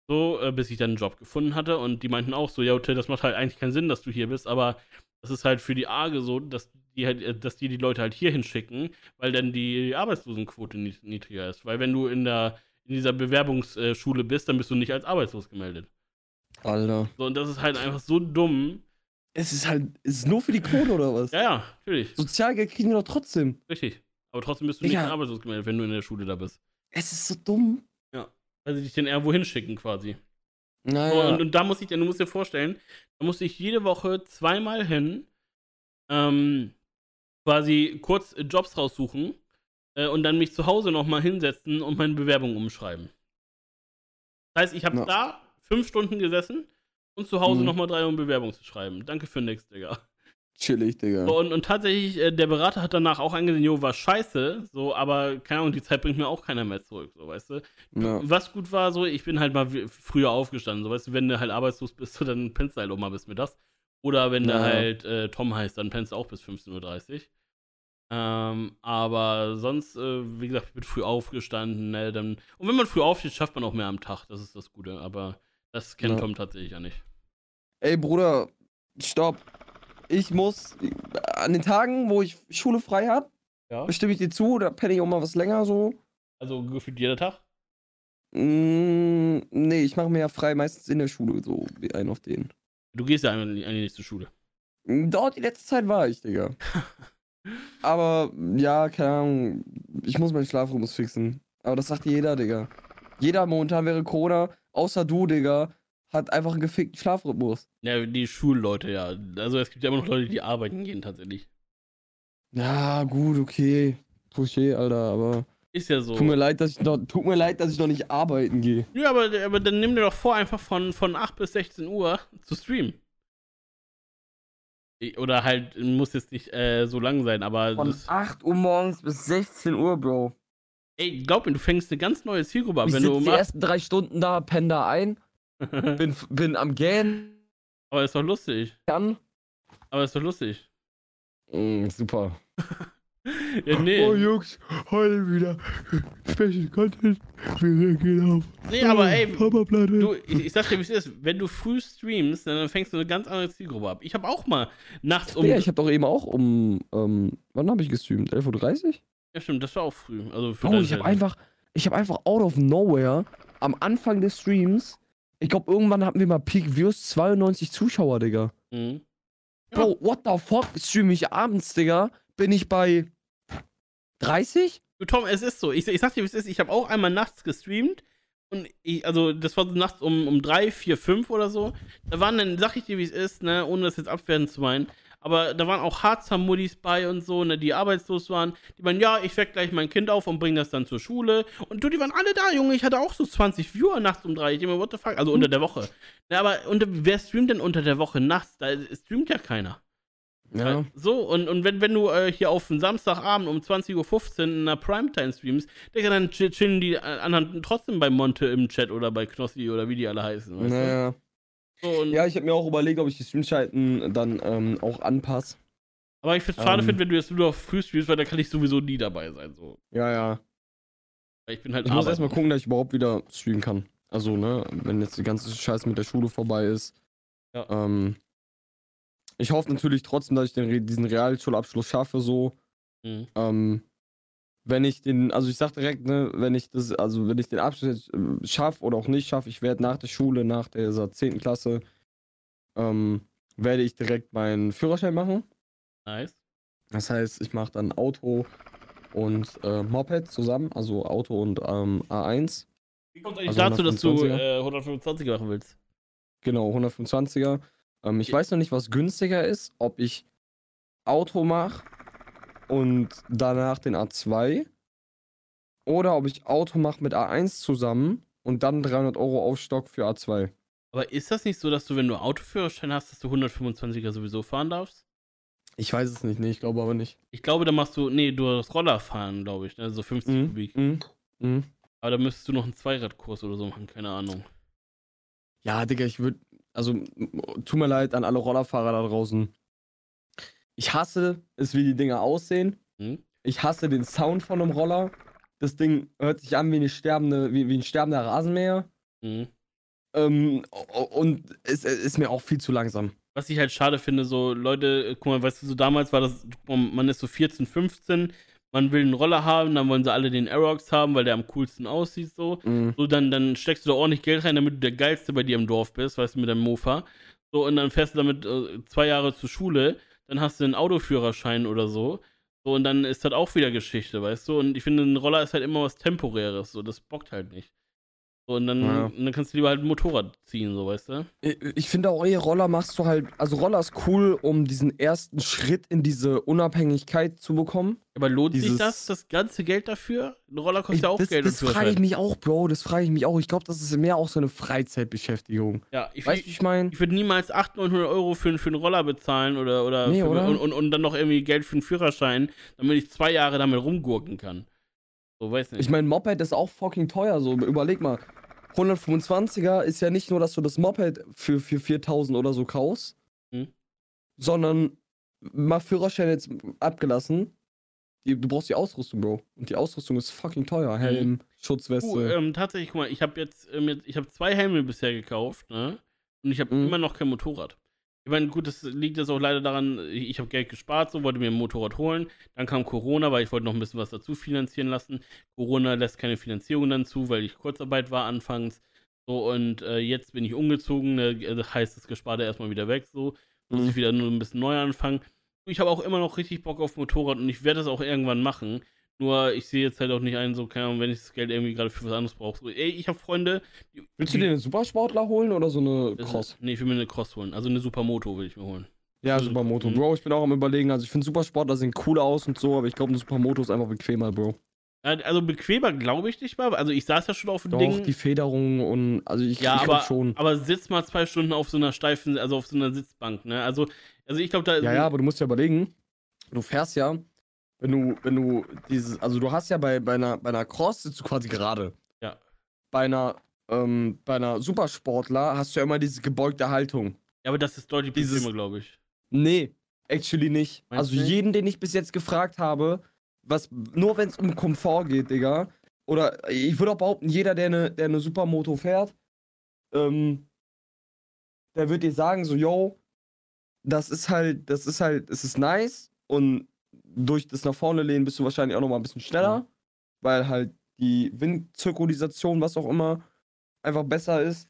So, äh, bis ich dann einen Job gefunden hatte. Und die meinten auch so, ja, Till, das macht halt eigentlich keinen Sinn, dass du hier bist, aber das ist halt für die AGE so, dass die halt, äh, dass die die Leute halt hier hinschicken, weil dann die Arbeitslosenquote nied- niedriger ist. Weil wenn du in der in dieser Bewerbungsschule bist, dann bist du nicht als arbeitslos gemeldet. Alter. So, und das ist halt einfach so dumm. Es ist halt, es ist nur für die Quote oder was? Ja, ja, natürlich. Sozialgeld kriegen wir doch trotzdem. Richtig. Aber trotzdem bist du nicht Digga. arbeitslos gemeldet, wenn du in der Schule da bist. Es ist so dumm. Weil sie dich dann irgendwo hinschicken quasi. Naja. Und, und da muss ich dir, du musst dir vorstellen, da musste ich jede Woche zweimal hin, ähm, quasi kurz Jobs raussuchen äh, und dann mich zu Hause nochmal hinsetzen und meine Bewerbung umschreiben. Das heißt, ich habe Ja. da fünf Stunden gesessen und zu Hause Mhm. nochmal drei, um Bewerbung zu schreiben. Danke für nix, Digga. Chillig, Digga. So, und, und tatsächlich, äh, der Berater hat danach auch angesehen, jo, war scheiße, so, aber keine Ahnung, die Zeit bringt mir auch keiner mehr zurück, so, weißt du. ja. Was gut war, so, ich bin halt mal früher aufgestanden, so, weißt du, wenn du halt arbeitslos bist, so, dann pennst du halt auch mal bis mittags. Oder wenn Ja. du halt äh, Tom heißt, dann pennst du auch bis 15.30 Uhr. Ähm, aber sonst, äh, wie gesagt, ich bin früh aufgestanden, ne, dann, und wenn man früh aufsteht, schafft man auch mehr am Tag, das ist das Gute, aber das kennt Ja. Tom tatsächlich ja nicht. Ey, Bruder, stopp. Ich muss an den Tagen, wo ich Schule frei habe, Ja. bestimme ich dir zu, da penne ich auch mal was länger so. Also gefühlt jeder Tag? Mm, nee, ich mache mir ja frei meistens in der Schule so wie einen auf den. Du gehst ja eigentlich nicht zur Schule. Dort die letzte Zeit war ich, Digga. Aber ja, keine Ahnung, ich muss meinen Schlafrhythmus fixen. Aber das sagt jeder, Digga. Jeder momentan wäre Corona, außer du, Digga, hat einfach einen gefickten Schlafrhythmus. Ja, die Schulleute, ja. Also es gibt ja immer noch Leute, die arbeiten gehen tatsächlich. Ja, gut, okay. Touché, Alter, aber Ist ja so. tut mir leid, dass ich noch, tut mir leid, dass ich noch nicht arbeiten gehe. Ja, aber, aber dann nimm dir doch vor, einfach von, von 8 bis 16 Uhr zu streamen. Oder halt, muss jetzt nicht äh, so lang sein, aber Von das, 8 Uhr morgens bis 16 Uhr, Bro. ey, glaub mir, du fängst eine ganz neue Zielgruppe an, Ich wenn du um die 8 ersten drei Stunden da, penne da ein, bin, bin am Gähnen. Aber ist doch lustig. Kann. Aber ist doch lustig. Mm, super. Ja, nee. Oh Jungs, heute wieder Special Content. Wir gehen auf. Nee, aber ey, Papaplatte. Du, ich, ich sag dir, wie es ist. Wenn du früh streamst, dann fängst du eine ganz andere Zielgruppe ab. Ich habe auch mal nachts um. ja, ich habe doch eben auch um, ähm, wann habe ich gestreamt? 11.30 Uhr? Ja, stimmt, das war auch früh. Also für deine ich habe Zeit. einfach, ich habe einfach out of nowhere am Anfang des Streams, ich glaube, irgendwann hatten wir mal Peak Views 92 Zuschauer, Digga. Mhm. Bro, what the fuck? Stream ich abends, Digga? Bin ich bei 30? Du, Tom, es ist so. Ich, ich sag dir, wie es ist. Ich habe auch einmal nachts gestreamt. Und ich, also, das war nachts um, um 3, 4, 5 oder so. Da waren dann, sag ich dir, wie es ist, ne, ohne das jetzt abwerten zu meinen. Aber da waren auch Harzer-Muddis bei und so, ne, die arbeitslos waren. Die meinen, ja, ich weck gleich mein Kind auf und bring das dann zur Schule. Und du, die waren alle da, Junge. Ich hatte auch so 20 Viewer nachts um 3. Ich mir, what the fuck? Also unter der Woche. Ne, aber unter, wer streamt denn unter der Woche nachts? Da streamt ja keiner. Ja. So, und, und wenn, wenn du äh, hier auf einen Samstagabend um 20.15 Uhr in einer Primetime streamst, Digga, dann chill- chillen die äh, anderen trotzdem bei Monte im Chat oder bei Knossi oder wie die alle heißen. Naja. So, und, Ja, ich habe mir auch überlegt, ob ich die Streamschalten dann ähm, auch anpasse. aber ich find's schade ähm, finde, wenn du jetzt nur auf früh streamst, weil da kann ich sowieso nie dabei sein. So. Ja, ja. Weil ich bin halt Ich muss erstmal gucken, dass ich überhaupt wieder streamen kann. Also, ne, wenn jetzt die ganze Scheiße mit der Schule vorbei ist. Ja. Ähm, ich hoffe natürlich trotzdem, dass ich den, diesen Realschulabschluss schaffe, so. Mhm. Ähm, wenn ich den, also ich sag direkt, ne, wenn ich das, also wenn ich den Abschluss äh, schaffe oder auch nicht schaffe, ich werde nach der Schule, nach dieser 10. Klasse, ähm, werde ich direkt meinen Führerschein machen. Nice. Das heißt, ich mache dann Auto und äh, Moped zusammen, also Auto und ähm, A1. Wie kommt eigentlich Also dazu, dass du 125er? äh, 125 machen willst? Genau, 125er. Ähm, ich weiß noch nicht, was günstiger ist, ob ich Auto mache und danach den A2 oder ob ich Auto mache mit A1 zusammen und dann 300 Euro Aufstock für A2. Aber ist das nicht so, dass du, wenn du Autoführerschein hast, dass du 125er sowieso fahren darfst? Ich weiß es nicht, nee, ich glaube aber nicht. Ich glaube, da machst du, nee, du hast Roller fahren, glaube ich, ne? so 50 Mhm. Kubik. Mhm. Mhm. Aber da müsstest du noch einen Zweiradkurs oder so machen, keine Ahnung. Ja, Digga, ich würde, also tut mir leid an alle Rollerfahrer da draußen. Ich hasse es, wie die Dinger aussehen. Hm? Ich hasse den Sound von einem Roller. Das Ding hört sich an wie, eine sterbende, wie, wie ein sterbender Rasenmäher. Mhm. Ähm, und es, es ist mir auch viel zu langsam. Was ich halt schade finde, so Leute, äh, guck mal, weißt du, so damals war das, man ist so 14, 15, man will einen Roller haben, dann wollen sie alle den Aerox haben, weil der am coolsten aussieht, so. Mhm. So, dann, dann steckst du da ordentlich Geld rein, damit du der Geilste bei dir im Dorf bist, weißt du, mit deinem Mofa. So, und dann fährst du damit äh, zwei Jahre zur Schule, dann hast du einen Autoführerschein oder so. So, und dann ist das auch wieder Geschichte, weißt du? Und ich finde, ein Roller ist halt immer was Temporäres, so, das bockt halt nicht. So, und dann, Ja. und dann kannst du lieber halt ein Motorrad ziehen, so, weißt du? Ich, ich finde auch, ey, Roller machst du halt, also Roller ist cool, um diesen ersten Schritt in diese Unabhängigkeit zu bekommen. Aber lohnt sich Dieses- das, das ganze Geld dafür? Ein Roller kostet ja auch das Geld. das frage ich mich auch, Bro, das frage ich mich auch. Ich glaube, das ist mehr auch so eine Freizeitbeschäftigung. Ja, ich, Weißt du, wie ich meine? ich würde niemals 800, 900 Euro für, für einen Roller bezahlen oder, oder, Nee, für, oder? Und, und, und dann noch irgendwie Geld für einen Führerschein, damit ich zwei Jahre damit rumgurken kann. So, weiß nicht. Ich meine, Moped ist auch fucking teuer. So, überleg mal. 125er ist ja nicht nur, dass du das Moped für, für 4000 oder so kaufst, Hm. sondern mal Führerschein jetzt abgelassen. Du brauchst die Ausrüstung, Bro. Und die Ausrüstung ist fucking teuer. Helm, Schutzweste. Du, ähm, tatsächlich, guck mal, ich habe jetzt, ähm, jetzt ich habe zwei Helme bisher gekauft, ne? Und ich habe Mhm. immer noch kein Motorrad. Ich meine, gut, das liegt jetzt auch leider daran, ich ich habe Geld gespart, so wollte mir ein Motorrad holen. Dann kam Corona, weil ich wollte noch ein bisschen was dazu finanzieren lassen. Corona lässt keine Finanzierung dann zu, weil ich Kurzarbeit war anfangs. So, und äh, jetzt bin ich umgezogen, ne? das heißt, das Gesparte erstmal wieder weg, so. Muss Mhm. ich wieder nur ein bisschen neu anfangen. Ich habe auch immer noch richtig Bock auf Motorrad und ich werde das auch irgendwann machen. Nur ich sehe jetzt halt auch nicht ein, so, keine Ahnung, wenn ich das Geld irgendwie gerade für was anderes brauche. So, ey, ich habe Freunde. Die, Willst du dir einen Supersportler holen oder so eine Cross? Nee, ich will mir eine Cross holen. Also eine Supermoto will ich mir holen. Ja, so- Supermoto. Bro, ich bin auch am überlegen. Also ich finde Supersportler sehen cool aus und so, aber ich glaube, eine Supermoto ist einfach bequemer, Bro. Also bequemer glaube ich nicht mal. Also ich saß ja schon auf dem Doch, Ding. die Federung und also ich, ja, ich aber, schon. aber sitz mal zwei Stunden auf so einer steifen, also auf so einer Sitzbank, ne? Also, also ich glaube, da Ja, ja, aber du musst ja überlegen, du fährst ja, wenn du, wenn du dieses, also du hast ja bei, bei, einer, bei einer Cross sitzt du quasi gerade. Ja. Bei einer, ähm, bei einer Supersportler hast du ja immer diese gebeugte Haltung. Ja, aber das ist deutlich Dieses- glaube ich. Nee, actually nicht. Meinst also du jeden, den ich bis jetzt gefragt habe, was, nur wenn es um Komfort geht, Digga. Oder ich würde auch behaupten, jeder, der eine der ne Supermoto fährt, ähm, der wird dir sagen, so, yo, das ist halt, das ist halt, es ist nice und durch das nach vorne lehnen bist du wahrscheinlich auch noch mal ein bisschen schneller, weil halt die Windzirkulisation, was auch immer, einfach besser ist.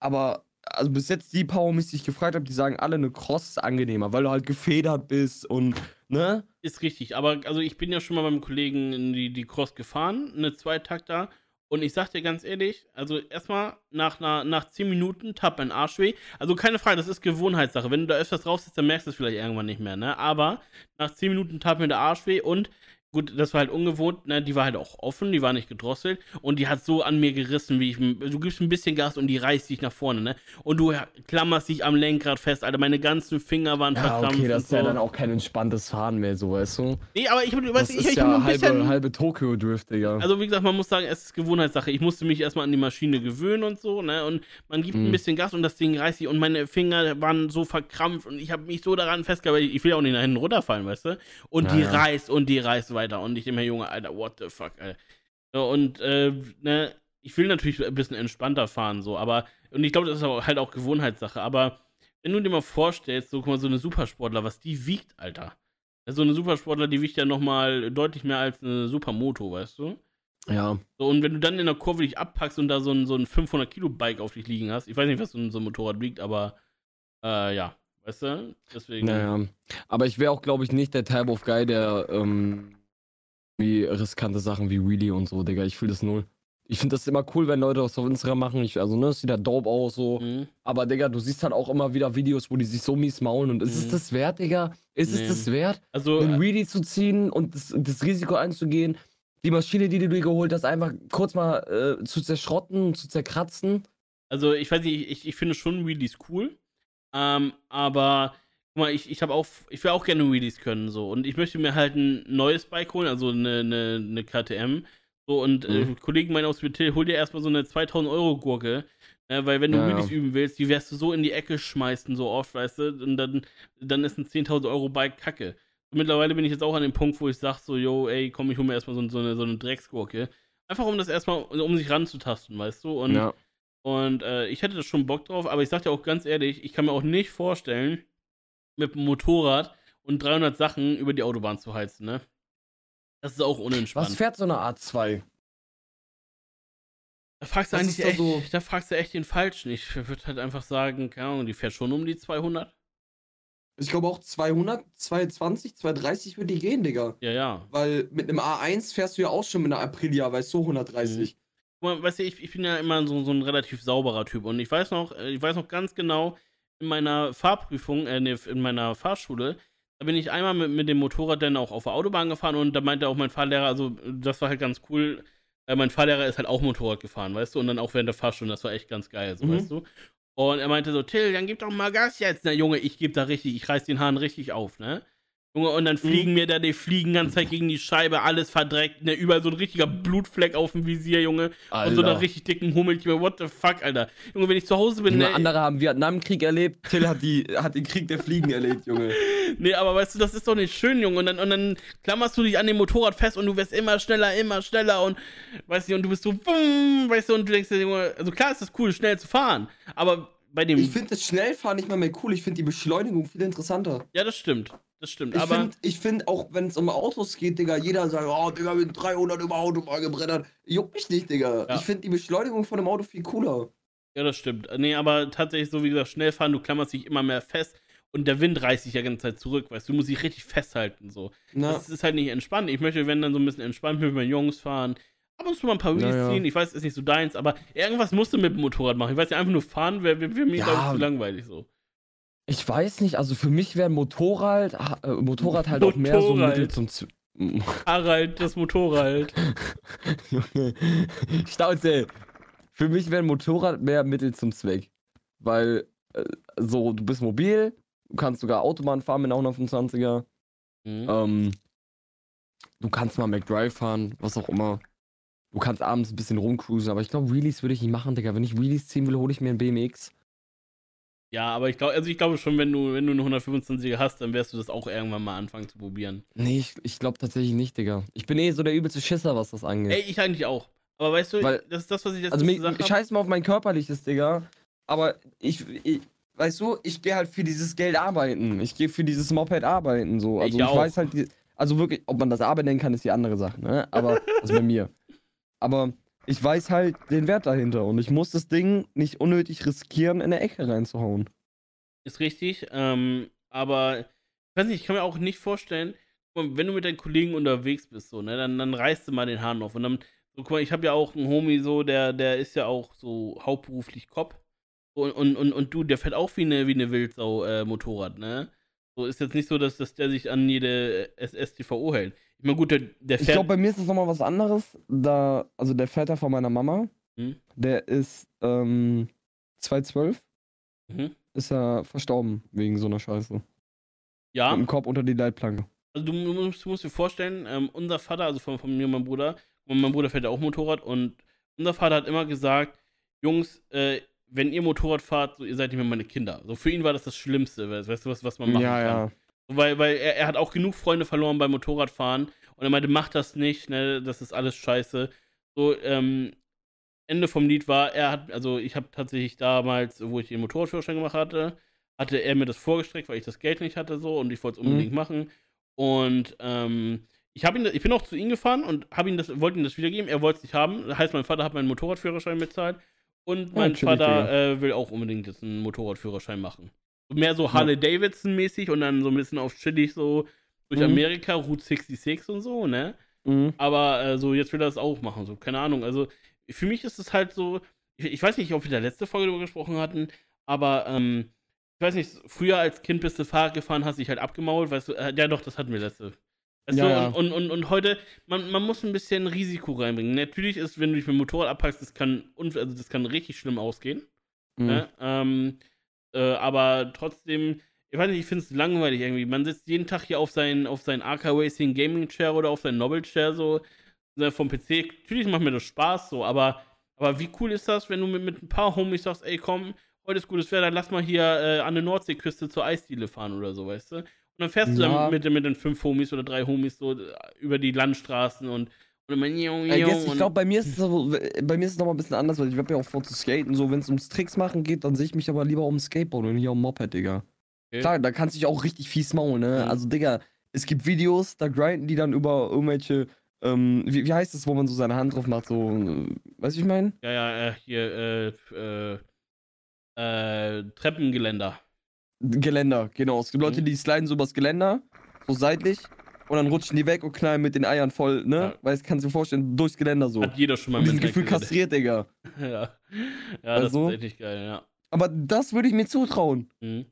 Aber also bis jetzt die Power-Miss, die ich gefragt habe, die sagen alle, eine Cross ist angenehmer, weil du halt gefedert bist und, ne? Ist richtig, aber also ich bin ja schon mal beim Kollegen in die, die Cross gefahren, eine Zweitakter. Und ich sag dir ganz ehrlich, also erstmal nach, nach, nach 10 Minuten tat mein Arsch weh. Also keine Frage, das ist Gewohnheitssache. Wenn du da öfters drauf sitzt, dann merkst du es vielleicht irgendwann nicht mehr, ne? Aber nach 10 Minuten tat mir der Arsch weh und Gut, das war halt ungewohnt, ne? Die war halt auch offen, die war nicht gedrosselt und die hat so an mir gerissen, wie ich. Du gibst ein bisschen Gas und die reißt dich nach vorne, ne? Und du klammerst dich am Lenkrad fest, Alter. Meine ganzen Finger waren Ja, verkrampft. okay, das ist ja so. dann auch kein entspanntes Fahren mehr, so, weißt du? Nee, aber ich, weißt, ich, ist ich ja nur ein halbe, bisschen. halbe Tokyo-Drift, Digga. Also wie gesagt, man muss sagen, es ist Gewohnheitssache. Ich musste mich erstmal an die Maschine gewöhnen und so, ne? Und man gibt ein Mhm. bisschen Gas und das Ding reißt sich und meine Finger waren so verkrampft und ich habe mich so daran festgehalten, ich will ja auch nicht nach hinten runterfallen, weißt du? Und Ja, die ja. reißt und die reißt weiter und ich immer Junge, Alter, what the fuck, Alter. Und äh, ne, ich will natürlich ein bisschen entspannter fahren, so, aber, und ich glaube, das ist halt auch Gewohnheitssache, aber wenn du dir mal vorstellst, so, guck mal, so eine Supersportler, was die wiegt, Alter. So eine Supersportler, die wiegt ja nochmal deutlich mehr als eine Supermoto, weißt du? ja. So, und wenn du dann in der Kurve dich abpackst und da so ein, so ein 500-Kilo-Bike auf dich liegen hast, ich weiß nicht, was so ein, so ein Motorrad wiegt, aber äh, ja, weißt du? Deswegen. Naja. Aber ich wäre auch, glaube ich, nicht der Type of Guy, der ähm, wie riskante Sachen wie Wheelie und so, Digga. Ich fühle das null. Ich finde das immer cool, wenn Leute das auf Instagram machen. Ich, also, ne, es sieht ja dope aus, so. Mhm. Aber, Digga, du siehst halt auch immer wieder Videos, wo die sich so mies maulen. Und ist es Mhm. das wert, Digga? Ist Nee. es das wert, Also, einen äh, Wheelie zu ziehen und das, das Risiko einzugehen, die Maschine, die du dir geholt hast, einfach kurz mal äh, zu zerschrotten, zu zerkratzen? also ich weiß nicht, ich, ich finde schon Wheelies cool. Ähm, aber guck mal, ich, ich habe auch, ich will auch gerne Wheelies können, so. Und ich möchte mir halt ein neues Bike holen, also eine, eine, eine KTM. So, und äh, Mhm. Kollegen meinen aus Betil, hol dir erstmal so eine 2000 Euro Gurke. Äh, weil wenn du Ja, ja. Wheelies üben willst, die wirst du so in die Ecke schmeißen, so oft, weißt du, und dann, dann ist ein 10.000 Euro Bike kacke. Mittlerweile bin ich jetzt auch an dem Punkt, wo ich sage so, yo, ey, komm, ich hol mir erstmal so, so, eine, so eine Drecksgurke. Einfach um das erstmal, um sich ranzutasten, weißt du? Und, ja. und äh, ich hätte da schon Bock drauf, aber ich sag dir auch ganz ehrlich, ich kann mir auch nicht vorstellen, mit dem Motorrad und 300 Sachen über die Autobahn zu heizen, ne? Das ist auch unentspannt. Was fährt so eine A2? da fragst du was eigentlich echt, so- da fragst du echt den Falschen. Ich würde halt einfach sagen, keine Ahnung, die fährt schon um die 200. Ich glaube auch 200, 220, 230 würde die gehen, Digga. Ja, ja. Weil mit einem A1 fährst du ja auch schon mit einer Aprilia, weißt du, 130. Guck mal, weißt du, ich, ich bin ja immer so, so ein relativ sauberer Typ und ich weiß noch, äh, ich weiß noch ganz genau, in meiner Fahrprüfung, äh, nee, in meiner Fahrschule, da bin ich einmal mit, mit dem Motorrad dann auch auf der Autobahn gefahren und da meinte auch mein Fahrlehrer, also das war halt ganz cool, äh, mein Fahrlehrer ist halt auch Motorrad gefahren, weißt du, und dann auch während der Fahrstunde, das war echt ganz geil, so, Mhm. weißt du. Und er meinte so, Till, dann gib doch mal Gas jetzt, ne, Junge, ich geb da richtig, ich reiß den Hahn richtig auf, ne. Junge, und dann fliegen mir da die Fliegen ganz Zeit gegen die Scheibe, alles verdreckt, ne, überall so ein richtiger Blutfleck auf dem Visier, Junge. Und so einer richtig dicken Hummel. Ich mir, what the fuck, Alter. Junge, wenn ich zu Hause bin, Junge, ne, andere haben Vietnamkrieg erlebt, Till hat, die, hat den Krieg der Fliegen erlebt, Junge. nee, aber weißt du, das ist doch nicht schön, Junge. Und dann, und dann klammerst du dich an dem Motorrad fest und du wirst immer schneller, immer schneller und, weißt du, und du bist so, bumm, weißt du, und du denkst dir, Junge, also klar ist das cool, schnell zu fahren, aber bei dem, Ich finde das Schnellfahren nicht mal mehr cool. Ich finde die Beschleunigung viel interessanter. ja, das stimmt, das stimmt, Ich aber, finde, ich find auch, wenn es um Autos geht, Digga, jeder sagt, oh, Digga, mit 300 über Autobahn gebrettert. Juckt mich nicht, Digga. Ja. Ich finde die Beschleunigung von dem Auto viel cooler. ja, das stimmt. Nee, aber tatsächlich, so wie gesagt, schnell fahren, du klammerst dich immer mehr fest und der Wind reißt dich ja ganze Zeit zurück, weißt du, du musst dich richtig festhalten, so. Na, Das ist halt nicht entspannt. Ich möchte, wenn dann so ein bisschen entspannt mit meinen Jungs fahren. Ab und zu mal ein paar Wheelies Ja, ja. ziehen. Ich weiß, ist nicht so deins, aber irgendwas musst du mit dem Motorrad machen. Ich weiß nicht, einfach nur fahren wäre wär, wär mir, Ja. glaube ich, zu langweilig so. Ich weiß nicht, also für mich wäre ein Motorrad, äh, Motorrad halt auch mehr so ein Motorrad. Mittel zum Z Harald, das Motorrad. Junge, Stauze. Für mich wäre ein Motorrad mehr Mittel zum Zweck. Weil, äh, so, du bist mobil, du kannst sogar Autobahn fahren mit einer 125er. Mhm. Ähm, du kannst mal McDrive fahren, was auch immer. Du kannst abends ein bisschen rumcruisen, aber ich glaube, Wheelies würde ich nicht machen, Digga. Wenn ich Wheelies ziehen will, hole ich mir einen BMX. Ja, aber ich glaube, also ich glaube schon, wenn du, wenn du eine 125er hast, dann wirst du das auch irgendwann mal anfangen zu probieren. Nee, ich, ich glaube tatsächlich nicht, Digga. Ich bin eh so der übelste Schisser, was das angeht. Ey, ich eigentlich auch. Aber weißt du, Weil- das ist das, was ich jetzt also gesagt habe. scheiß mal auf mein körperliches, Digga. Aber ich, ich weißt du, ich gehe halt für dieses Geld arbeiten. Ich gehe für dieses Moped arbeiten, so. Also Ich ich, auch. weiß halt, die, also wirklich, ob man das Arbeit nennen kann, ist die andere Sache, ne? Aber, ist bei mir. Aber ich weiß halt den Wert dahinter und ich muss das Ding nicht unnötig riskieren, in eine Ecke reinzuhauen. Ist richtig. Ähm, aber ich weiß nicht, ich kann mir auch nicht vorstellen, wenn du mit deinen Kollegen unterwegs bist, so, ne, dann, dann reißt du mal den Hahn auf. Und dann, so, guck mal, ich habe ja auch einen Homie, so, der, der ist ja auch so hauptberuflich Cop. Und, und, und, und du, der fährt auch wie eine, wie eine Wildsau äh, Motorrad, ne? So ist jetzt nicht so, dass, dass der sich an jede SSTVO hält. Ich meine, gut, der, der Ich glaube, bei mir ist das nochmal was anderes. Da, also der Vater von meiner Mama, Hm? der ist ähm, 2012, mhm. ist er verstorben wegen so einer Scheiße. Ja. Mit dem Kopf unter die Leitplanke. Also du musst, du musst dir vorstellen, ähm, unser Vater, also von, von mir und meinem Bruder, und mein Bruder fährt ja auch Motorrad und unser Vater hat immer gesagt, Jungs, äh, wenn ihr Motorrad fahrt, so, ihr seid nicht mehr meine Kinder. So für ihn war das das Schlimmste, we- weißt du, was, was man machen ja, kann. ja. Weil, weil er, er hat auch genug Freunde verloren beim Motorradfahren und er meinte, mach das nicht, ne, das ist alles scheiße. So, ähm, Ende vom Lied war, er hat, also ich habe tatsächlich damals, wo ich den Motorradführerschein gemacht hatte, hatte er mir das vorgestreckt, weil ich das Geld nicht hatte so und ich wollte es Mhm. unbedingt machen. Und ähm, ich habe ihn, ich bin auch zu ihm gefahren und habe ihn das, wollte ihm das wiedergeben. Er wollte es nicht haben. Das heißt, mein Vater hat meinen Motorradführerschein bezahlt und Ja, mein natürlich, Vater äh, will auch unbedingt jetzt einen Motorradführerschein machen. Mehr so Harley Davidson mäßig und dann so ein bisschen auf chillig so durch Mhm. Amerika, Route 66 und so, ne? Mhm. Aber äh, so, jetzt will er das auch machen, so, keine Ahnung. Also, für mich ist es halt so, ich, ich weiß nicht, ob wir da letzte Folge darüber gesprochen hatten, aber, ähm, ich weiß nicht, früher als Kind bist du Fahrrad gefahren, hast dich halt abgemault, weißt du, äh, ja doch, das hatten wir letzte. Weißt Ja, du, ja. Und, und, und, und heute, man, man muss ein bisschen Risiko reinbringen. Natürlich ist, wenn du dich mit dem Motorrad abpackst, das kann, also das kann richtig schlimm ausgehen. Mhm. Ne? Ähm, äh, aber trotzdem, ich weiß nicht, ich finde es langweilig irgendwie. Man sitzt jeden Tag hier auf seinen, auf seinen AK Racing Gaming Chair oder auf seinen Nobel Chair so ne, vom PC. Natürlich macht mir das Spaß so, aber, aber wie cool ist das, wenn du mit, mit ein paar Homies sagst, ey komm, heute ist gutes Wetter, dann lass mal hier äh, an der Nordseeküste zur Eisdiele fahren oder so, weißt du? Und dann fährst du Ja. dann mit, mit den fünf Homies oder drei Homies so äh, über die Landstraßen und, I ich glaube, bei mir ist es so, bei mir ist es noch mal ein bisschen anders, weil ich habe ja auch vor zu skaten. So, wenn es ums Tricks machen geht, dann sehe ich mich aber lieber um Skateboard und nicht um Moped, Digga. Okay. Klar, da kannst du dich auch richtig fies maulen, ne? Mhm. Also, Digga, es gibt Videos, da grinden die dann über irgendwelche, ähm, wie, wie heißt das, wo man so seine Hand drauf macht, so, äh, weißt du, ich meine? Ja, ja, äh, hier, äh, äh, äh, Treppengeländer. Geländer, genau. Es gibt Leute, Mhm. die sliden so übers Geländer, so seitlich, und dann rutschen die weg und knallen mit den Eiern voll, ne? Ja. Weil, kannst du dir vorstellen, durchs Geländer so. Hat jeder schon mal mit gefühlt kastriert, Digga. Ja, ja das Also? ist richtig geil, ja. Aber das würde ich mir zutrauen. Mhm.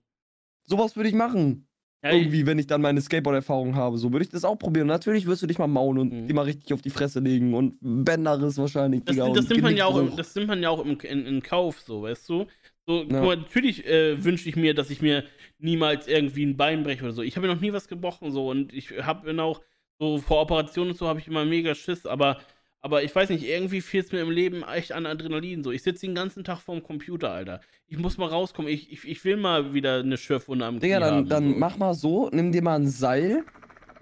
Sowas würde ich machen. Ja, Irgendwie, wenn ich dann meine Skateboard-Erfahrung habe, so würde ich das auch probieren. Natürlich wirst du dich mal mauen und Mhm. die mal richtig auf die Fresse legen und Bänderriss wahrscheinlich, Das, Digga. das, nimmt man ja auch, im, das nimmt man ja auch im, in, in Kauf, so, weißt du? So, Ja. mal, natürlich äh, wünsche ich mir, dass ich mir niemals irgendwie ein Bein breche oder so. Ich habe mir noch nie was gebrochen, so, und ich habe auch, so vor Operationen und so, habe ich immer mega Schiss, aber, aber ich weiß nicht, irgendwie fehlt es mir im Leben echt an Adrenalin, so. Ich sitze den ganzen Tag vorm Computer, Alter. Ich muss mal rauskommen, ich, ich, ich will mal wieder eine Schürfwunde am Digga, Knie dann, haben, dann so. mach mal so, nimm dir mal ein Seil,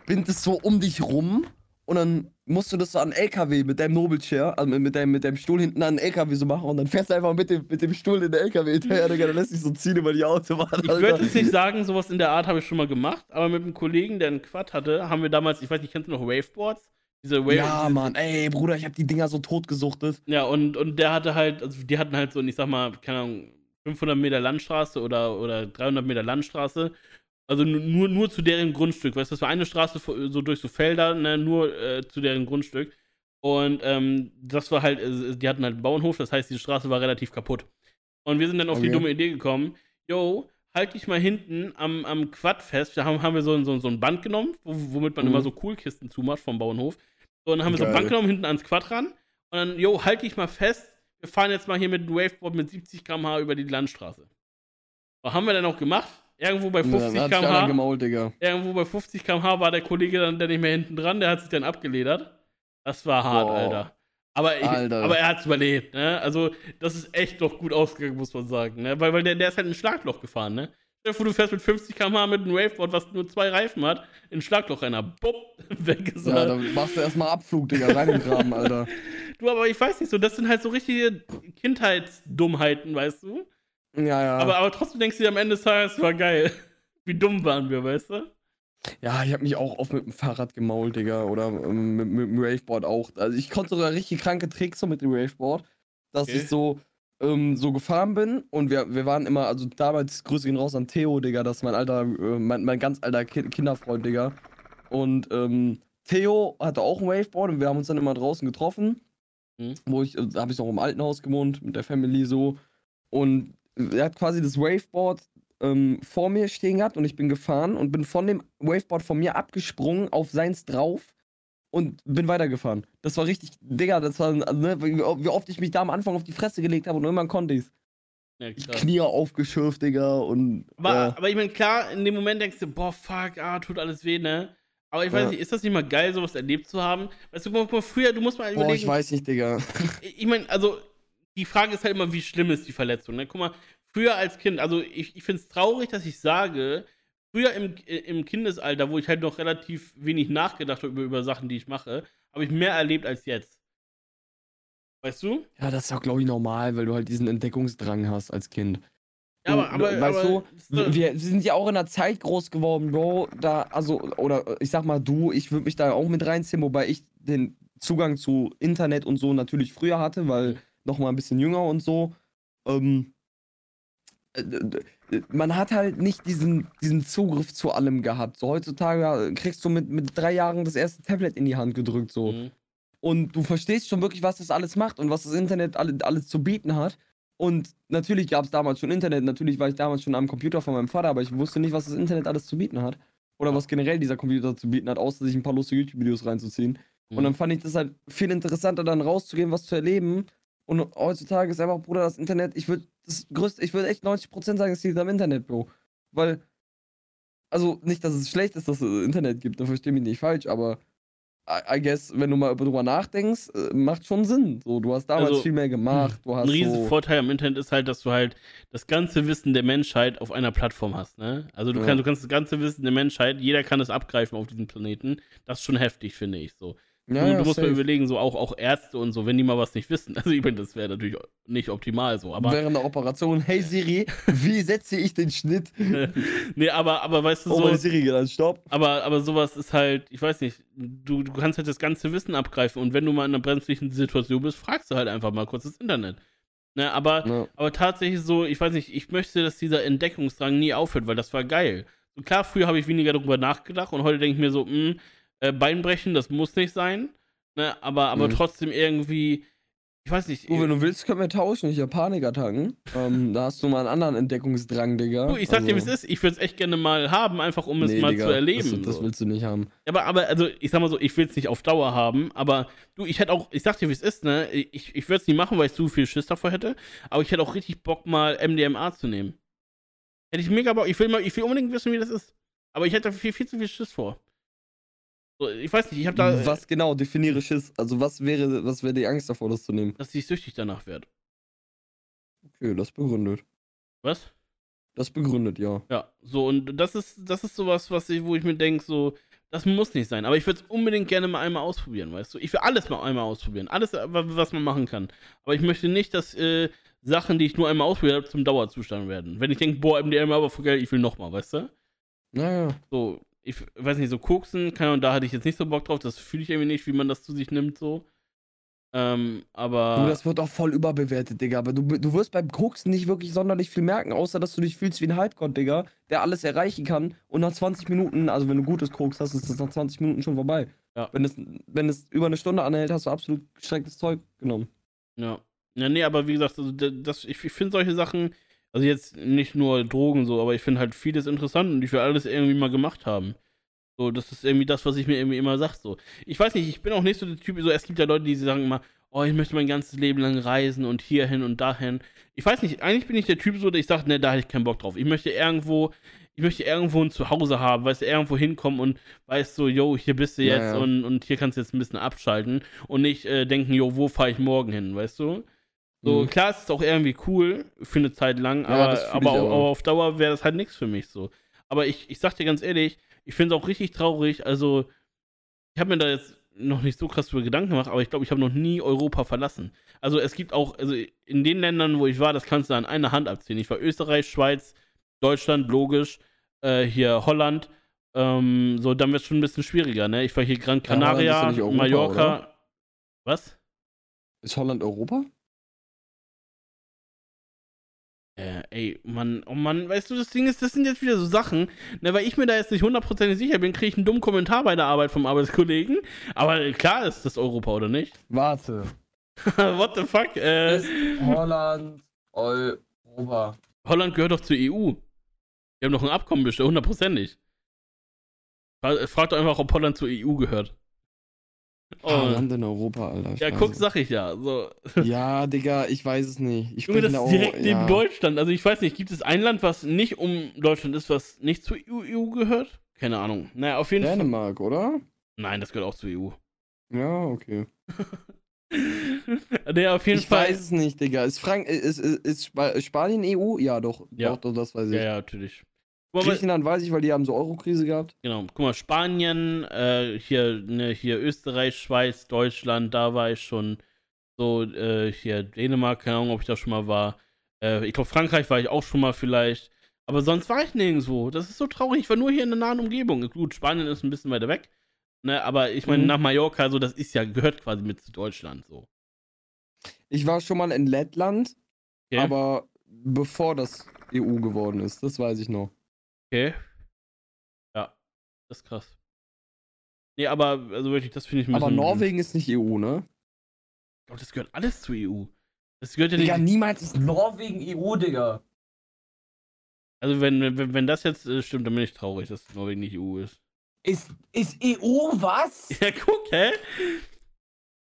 bind es so um dich rum und dann musst du das so an LKW mit deinem Nobelchair, also mit deinem, mit deinem Stuhl hinten an den LKW so machen und dann fährst du einfach mit dem, mit dem Stuhl in den LKW hinterher, Digga, dann lässt sich so ziehen über die Autobahn. Ich würde jetzt nicht sagen, sowas in der Art habe ich schon mal gemacht, aber mit einem Kollegen, der einen Quad hatte, haben wir damals, ich weiß nicht, kennst du noch Waveboards? Diese Wave Ja, Mann, ey, Bruder, ich hab die Dinger so totgesuchtet. Ja, und, und der hatte halt, also die hatten halt so, ich sag mal, keine Ahnung, 500 Meter Landstraße oder, oder 300 Meter Landstraße. Also nu- nur, nur zu deren Grundstück. Weißt du, das war eine Straße so durch so Felder, ne, nur äh, zu deren Grundstück. Und ähm, das war halt, äh, die hatten halt einen Bauernhof, das heißt, diese Straße war relativ kaputt. Und wir sind dann auf die Okay. dumme Idee gekommen, yo, halt dich mal hinten am, am Quad fest. Da haben, haben wir so, ein- so, so ein Band genommen, wo, womit man Mhm. immer so Coolkisten zumacht vom Bauernhof. So, und dann haben wir so ein Geil. Band genommen, hinten ans Quad ran. Und dann, yo, halt dich mal fest. Wir fahren jetzt mal hier mit dem Waveboard mit 70 km/h über die Landstraße. Was haben wir dann auch gemacht? Irgendwo bei 50 dann hat sich einer km/h. gemault. Irgendwo bei 50 km/h war der Kollege dann der nicht mehr hinten dran, der hat sich dann abgeledert. Das war hart, Boah. Alter. Aber, ich, Alter. aber er hat's überlebt, ne? Also, das ist echt doch gut ausgegangen, muss man sagen, ne? Weil, weil der, der ist halt in ein Schlagloch gefahren, ne? Stell dir vor, du fährst mit 50 km/h mit einem Waveboard, was nur zwei Reifen hat, in ein Schlagloch einer. Bupp, weg ist Ja, dann machst du erstmal Abflug, Digga, rein im Graben, Alter. Du, aber ich weiß nicht so, das sind halt so richtige Kindheitsdummheiten, weißt du? Ja, ja. Aber, aber trotzdem denkst du dir am Ende des Tages, war geil. Wie dumm waren wir, weißt du? Ja, ich habe mich auch oft mit dem Fahrrad gemault, Digga. Oder ähm, mit, mit dem Raveboard auch. Also ich konnte sogar richtig kranke Tricks so mit dem Raveboard, dass Okay. ich so, ähm, so gefahren bin und wir, wir waren immer, also damals Grüße gehen raus an Theo, Digga, das ist mein alter, äh, mein, mein ganz alter Ki Kinderfreund, Digga. Und ähm, Theo hatte auch ein Waveboard und wir haben uns dann immer draußen getroffen. Mhm. Wo ich, äh, da habe ich noch im alten Haus gewohnt, mit der Family so. Und er hat quasi das Waveboard ähm, vor mir stehen gehabt und ich bin gefahren und bin von dem Waveboard von mir abgesprungen auf seins drauf und bin weitergefahren. Das war richtig, Digga, das war, ne, wie, oft ich mich da am Anfang auf die Fresse gelegt habe und irgendwann konnte ich's. Ja, klar. Knie aufgeschürft, Digga, und. Aber, ja. aber ich meine, klar, in dem Moment denkst du, boah, fuck, ah, tut alles weh, ne? Aber ich weiß Ja. nicht, ist das nicht mal geil, sowas erlebt zu haben? Weißt du, guck mal, früher, du musst mal Boah, überlegen. ich weiß nicht, Digga. ich meine, also, die Frage ist halt immer, wie schlimm ist die Verletzung, ne? Guck mal, früher als Kind, also ich, ich finde es traurig, dass ich sage, früher im, im Kindesalter, wo ich halt noch relativ wenig nachgedacht habe über, über Sachen, die ich mache, habe ich mehr erlebt als jetzt. Weißt du? Ja, das ist auch, glaube ich, normal, weil du halt diesen Entdeckungsdrang hast als Kind. Ja, aber, aber, weißt aber du, Wir sind ja auch in einer Zeit groß geworden, Bro. Da, also, oder ich sag mal du, ich würde mich da auch mit reinziehen, wobei ich den Zugang zu Internet und so natürlich früher hatte, weil noch mal ein bisschen jünger und so. Ähm, äh, d- man hat halt nicht diesen, diesen Zugriff zu allem gehabt. So heutzutage ja, kriegst du mit, mit drei Jahren das erste Tablet in die Hand gedrückt, so. Mhm. Und du verstehst schon wirklich, was das alles macht und was das Internet alle, alles zu bieten hat. Und natürlich gab es damals schon Internet, natürlich war ich damals schon am Computer von meinem Vater, aber ich wusste nicht, was das Internet alles zu bieten hat. Oder was generell dieser Computer zu bieten hat, außer sich ein paar lustige YouTube-Videos reinzuziehen. Und Mhm. dann fand ich das halt viel interessanter, dann rauszugehen, was zu erleben. Und heutzutage ist einfach, Bruder, das Internet, ich würde das größte, ich würde echt 90% sagen, es liegt am Internet, Bro. Weil, also nicht, dass es schlecht ist, dass es Internet gibt, da verstehe mich nicht falsch, aber I, I guess, wenn du mal drüber nachdenkst, äh, macht schon Sinn. So, du hast damals Also, viel mehr gemacht, du hast Ein riesen so, Vorteil am Internet ist halt, dass du halt das ganze Wissen der Menschheit auf einer Plattform hast, ne? Also du, Ja. kannst, du kannst das ganze Wissen der Menschheit, jeder kann es abgreifen auf diesem Planeten. Das ist schon heftig, finde ich so. Ja, du, du musst mal safe. überlegen, so auch, auch Ärzte und so, wenn die mal was nicht wissen. Also ich meine, das wäre natürlich nicht optimal so, aber Während der Operation, hey Siri, wie setze ich den Schnitt? nee, aber, aber weißt du Oh, so, meine Siri an, stopp. aber, aber sowas ist halt, ich weiß nicht, du, du kannst halt das ganze Wissen abgreifen und wenn du mal in einer brenzlichen Situation bist, fragst du halt einfach mal kurz das Internet. Ne, aber Ja. Aber tatsächlich so, ich weiß nicht, ich möchte, dass dieser Entdeckungsdrang nie aufhört, weil das war geil. So klar, früher habe ich weniger darüber nachgedacht und heute denke ich mir so, mh, äh, Beinbrechen, das muss nicht sein. Ne? Aber, aber Mhm. trotzdem irgendwie, ich weiß nicht. Du, wenn du willst, können wir tauschen. Ich habe Panikattacken. ähm, da hast du mal einen anderen Entdeckungsdrang, Digga. du, ich sag dir, wie es Also- ist. Ich würde es echt gerne mal haben, einfach um es Nee, mal Digga, zu erleben. Das, das so. willst du nicht haben. aber, aber, also, ich sag mal so, ich will es nicht auf Dauer haben, aber du, ich hätte auch, ich sag dir, wie es ist, ne? Ich, ich würde es nicht machen, weil ich zu viel Schiss davor hätte, aber ich hätte auch richtig Bock, mal MDMA zu nehmen. Hätte ich mega Bock. Ich will, mal, ich will unbedingt wissen, wie das ist. Aber ich hätte da viel, viel zu viel Schiss vor. Ich weiß nicht, ich habe da. was genau, definiere Schiss. Also was wäre, was wäre die Angst davor, das zu nehmen? Dass ich süchtig danach werde. Okay, das begründet. Was? Das begründet, ja. Ja, so, und das ist, das ist sowas, was ich, wo ich mir denke, so, das muss nicht sein. Aber ich würde es unbedingt gerne mal einmal ausprobieren, weißt du? Ich will alles mal einmal ausprobieren. Alles, äh, wa- was man machen kann. Aber ich möchte nicht, dass äh, Sachen, die ich nur einmal ausprobiert habe, zum Dauerzustand werden. Wenn ich denke, boah, MDMA aber voll geil, ich will nochmal, weißt du? Naja. So, ich weiß nicht, so Koksen, keine Ahnung, da hatte ich jetzt nicht so Bock drauf. Das fühle ich irgendwie nicht, wie man das zu sich nimmt, so. Ähm, aber. Du, das wird auch voll überbewertet, Digga. Aber du, du wirst beim Koksen nicht wirklich sonderlich viel merken, außer dass du dich fühlst wie ein Halbgott, Digga, der alles erreichen kann. Und nach 20 Minuten, also wenn du gutes Koks hast, ist das nach 20 Minuten schon vorbei. Ja. Wenn es, wenn es über eine Stunde anhält, hast du absolut gestrecktes Zeug genommen. Ja. Ja, nee, aber wie gesagt, also das, ich, ich finde solche Sachen, also jetzt nicht nur Drogen so, aber ich finde halt vieles interessant und ich will alles irgendwie mal gemacht haben. So, das ist irgendwie das, was ich mir irgendwie immer sag. So. Ich weiß nicht, ich bin auch nicht so der Typ, so es gibt ja Leute, die sagen immer, oh, ich möchte mein ganzes Leben lang reisen und hierhin und dahin. Ich weiß nicht, eigentlich bin ich der Typ so, dass ich sage, ne, da hätte ich keinen Bock drauf. Ich möchte irgendwo ich möchte irgendwo ein Zuhause haben, weißt du, irgendwo hinkommen und weißt so, yo, hier bist du Ja, jetzt ja. Und, und hier kannst du jetzt ein bisschen abschalten und nicht äh, denken, yo, wo fahre ich morgen hin, weißt du? So, Mhm. klar, es ist auch irgendwie cool für eine Zeit lang, Ja, aber, aber, auch. aber auf Dauer wäre das halt nichts für mich so. Aber ich, ich sag dir ganz ehrlich, ich finde es auch richtig traurig, also ich habe mir da jetzt noch nicht so krass drüber Gedanken gemacht, aber ich glaube, ich habe noch nie Europa verlassen. Also es gibt auch, also in den Ländern, wo ich war, das kannst du an einer Hand abzählen. Ich war Österreich, Schweiz, Deutschland, logisch, äh, hier Holland. Ähm, so, dann wird es schon ein bisschen schwieriger, ne? Ich war hier Gran Ja, Canaria, nicht Europa, Mallorca. Was? Ist Holland Europa? Äh, ey, Mann, oh Mann, weißt du, das Ding ist, das sind jetzt wieder so Sachen, ne, weil ich mir da jetzt nicht hundertprozentig sicher bin, kriege ich einen dummen Kommentar bei der Arbeit vom Arbeitskollegen. Aber klar ist das Europa, oder nicht? Warte. What the fuck? Äh, Ist Holland Europa? Holland gehört doch zur EU. Wir haben doch ein Abkommen bestimmt, hundertprozentig. Fra- Frag doch einfach, ob Holland zur EU gehört. Oh. Land in Europa, Alter. ja, guck, sag ich ja. So. Ja, Digga, ich weiß es nicht. Ich Junge, das spreche ist da direkt auch- neben ja. Deutschland. Also ich weiß nicht, gibt es ein Land, was nicht um Deutschland ist, was nicht zur EU gehört? Keine Ahnung. Naja, auf jeden Fall. Dänemark, oder? Nein, das gehört auch zur EU. Ja, okay. nee, auf jeden ich Fall. weiß es nicht, Digga. Ist, Frank ist, ist, ist Spa Spanien EU? Ja, doch. Ja. Doch, doch, das weiß ich. Ja, ja, natürlich. Mal, Griechenland weiß ich, weil die haben so Euro-Krise gehabt. genau, guck mal, Spanien, äh, hier, ne, hier Österreich, Schweiz, Deutschland, da war ich schon. So, äh, hier Dänemark, keine Ahnung, ob ich da schon mal war. Äh, ich glaube, Frankreich war ich auch schon mal vielleicht. Aber sonst war ich nirgendwo. Das ist so traurig. Ich war nur hier in der nahen Umgebung. Gut, Spanien ist ein bisschen weiter weg. Ne, aber ich meine, Mhm. nach Mallorca, so, das ist ja, gehört quasi mit zu Deutschland, so. Ich war schon mal in Lettland, Okay? aber bevor das EU geworden ist. Das weiß ich noch. Okay. Ja, das ist krass. Nee, aber, also wirklich, das finde ich bisschen. Aber Norwegen ist nicht EU, ne? Ich glaube, das gehört alles zur EU. Das gehört ja Digga, nicht. niemals ist Norwegen EU, Digga. Also, wenn, wenn, wenn das jetzt äh, stimmt, dann bin ich traurig, dass Norwegen nicht EU ist. Ist, ist EU was? Ja, guck, hä?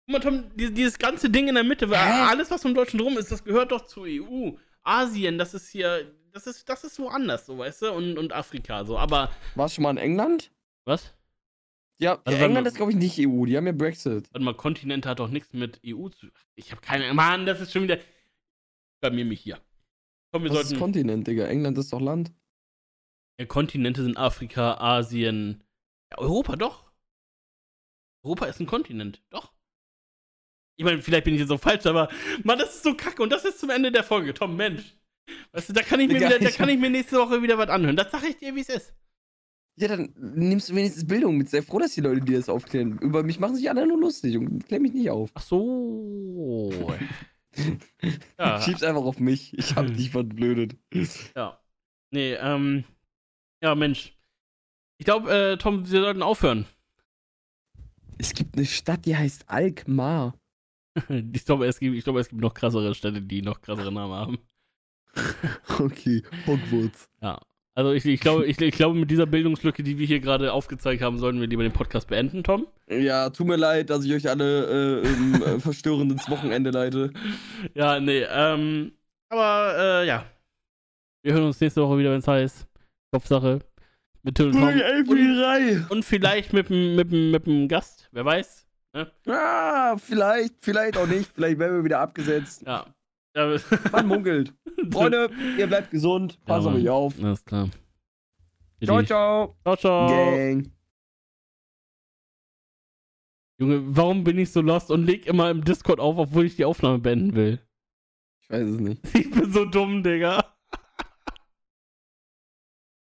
Guck mal, Tom, dieses, ganze Ding in der Mitte, alles, was um Deutschland rum ist, das gehört doch zur EU. Asien, das ist hier. Das ist, das ist woanders, so, weißt du? Und, und Afrika, so. Aber. Warst du schon mal in England? Was? Ja, Also, England wenn- ist, glaube ich, nicht EU. Die haben ja Brexit. Warte mal, Kontinente hat doch nichts mit EU zu. Ich habe keine. Mann, das ist schon wieder. Bei mir mich hier. Komm, wir Was ist sollten. Kontinent, Digga? England ist doch Land. Ja, Kontinente sind Afrika, Asien. Ja, Europa, doch. Europa ist ein Kontinent, doch. Ich meine, vielleicht bin ich jetzt auch falsch, aber Mann, das ist so kacke und das ist zum Ende der Folge. Tom, Mensch. Weißt du, da kann ich mir, wieder, da kann ich mir nächste Woche wieder was anhören. Das sage ich dir, wie es ist. Ja, dann nimmst du wenigstens Bildung mit. Sehr froh, dass die Leute dir das aufklären. Über mich machen sich alle nur lustig und klär mich nicht auf. Ach so. ja, Schieb's einfach auf mich. Ich hab dich verblödet. ja. Nee, ähm. Ja, Mensch. Ich glaube, äh, Tom, wir sollten aufhören. Es gibt eine Stadt, die heißt Alkmaar. Ich glaube, es gibt, ich glaube, es gibt noch krassere Städte, die noch krassere Namen haben. Okay, Hogwarts. Ja. Also ich, ich, glaube, ich, ich glaube, mit dieser Bildungslücke, die wir hier gerade aufgezeigt haben, sollten wir lieber den Podcast beenden, Tom. Ja, tut mir leid, dass ich euch alle äh, ähm, äh, verstörend ins Wochenende leite. Ja, nee, ähm, aber äh, ja. Wir hören uns nächste Woche wieder, wenn es heißt. Kopfsache. Mit Till und Tom. Und, und vielleicht mit dem mit mit dem Gast, wer weiß. Ah, vielleicht, vielleicht auch nicht. Vielleicht werden wir wieder abgesetzt. Ja. ja. Man munkelt. Freunde, ihr bleibt gesund. Passt Ja, auf euch auf. Alles klar. Ciao, ciao. Ciao, ciao. Gang. Junge, warum bin ich so lost und leg immer im Discord auf, obwohl ich die Aufnahme beenden will? Ich weiß es nicht. Ich bin so dumm, Digga.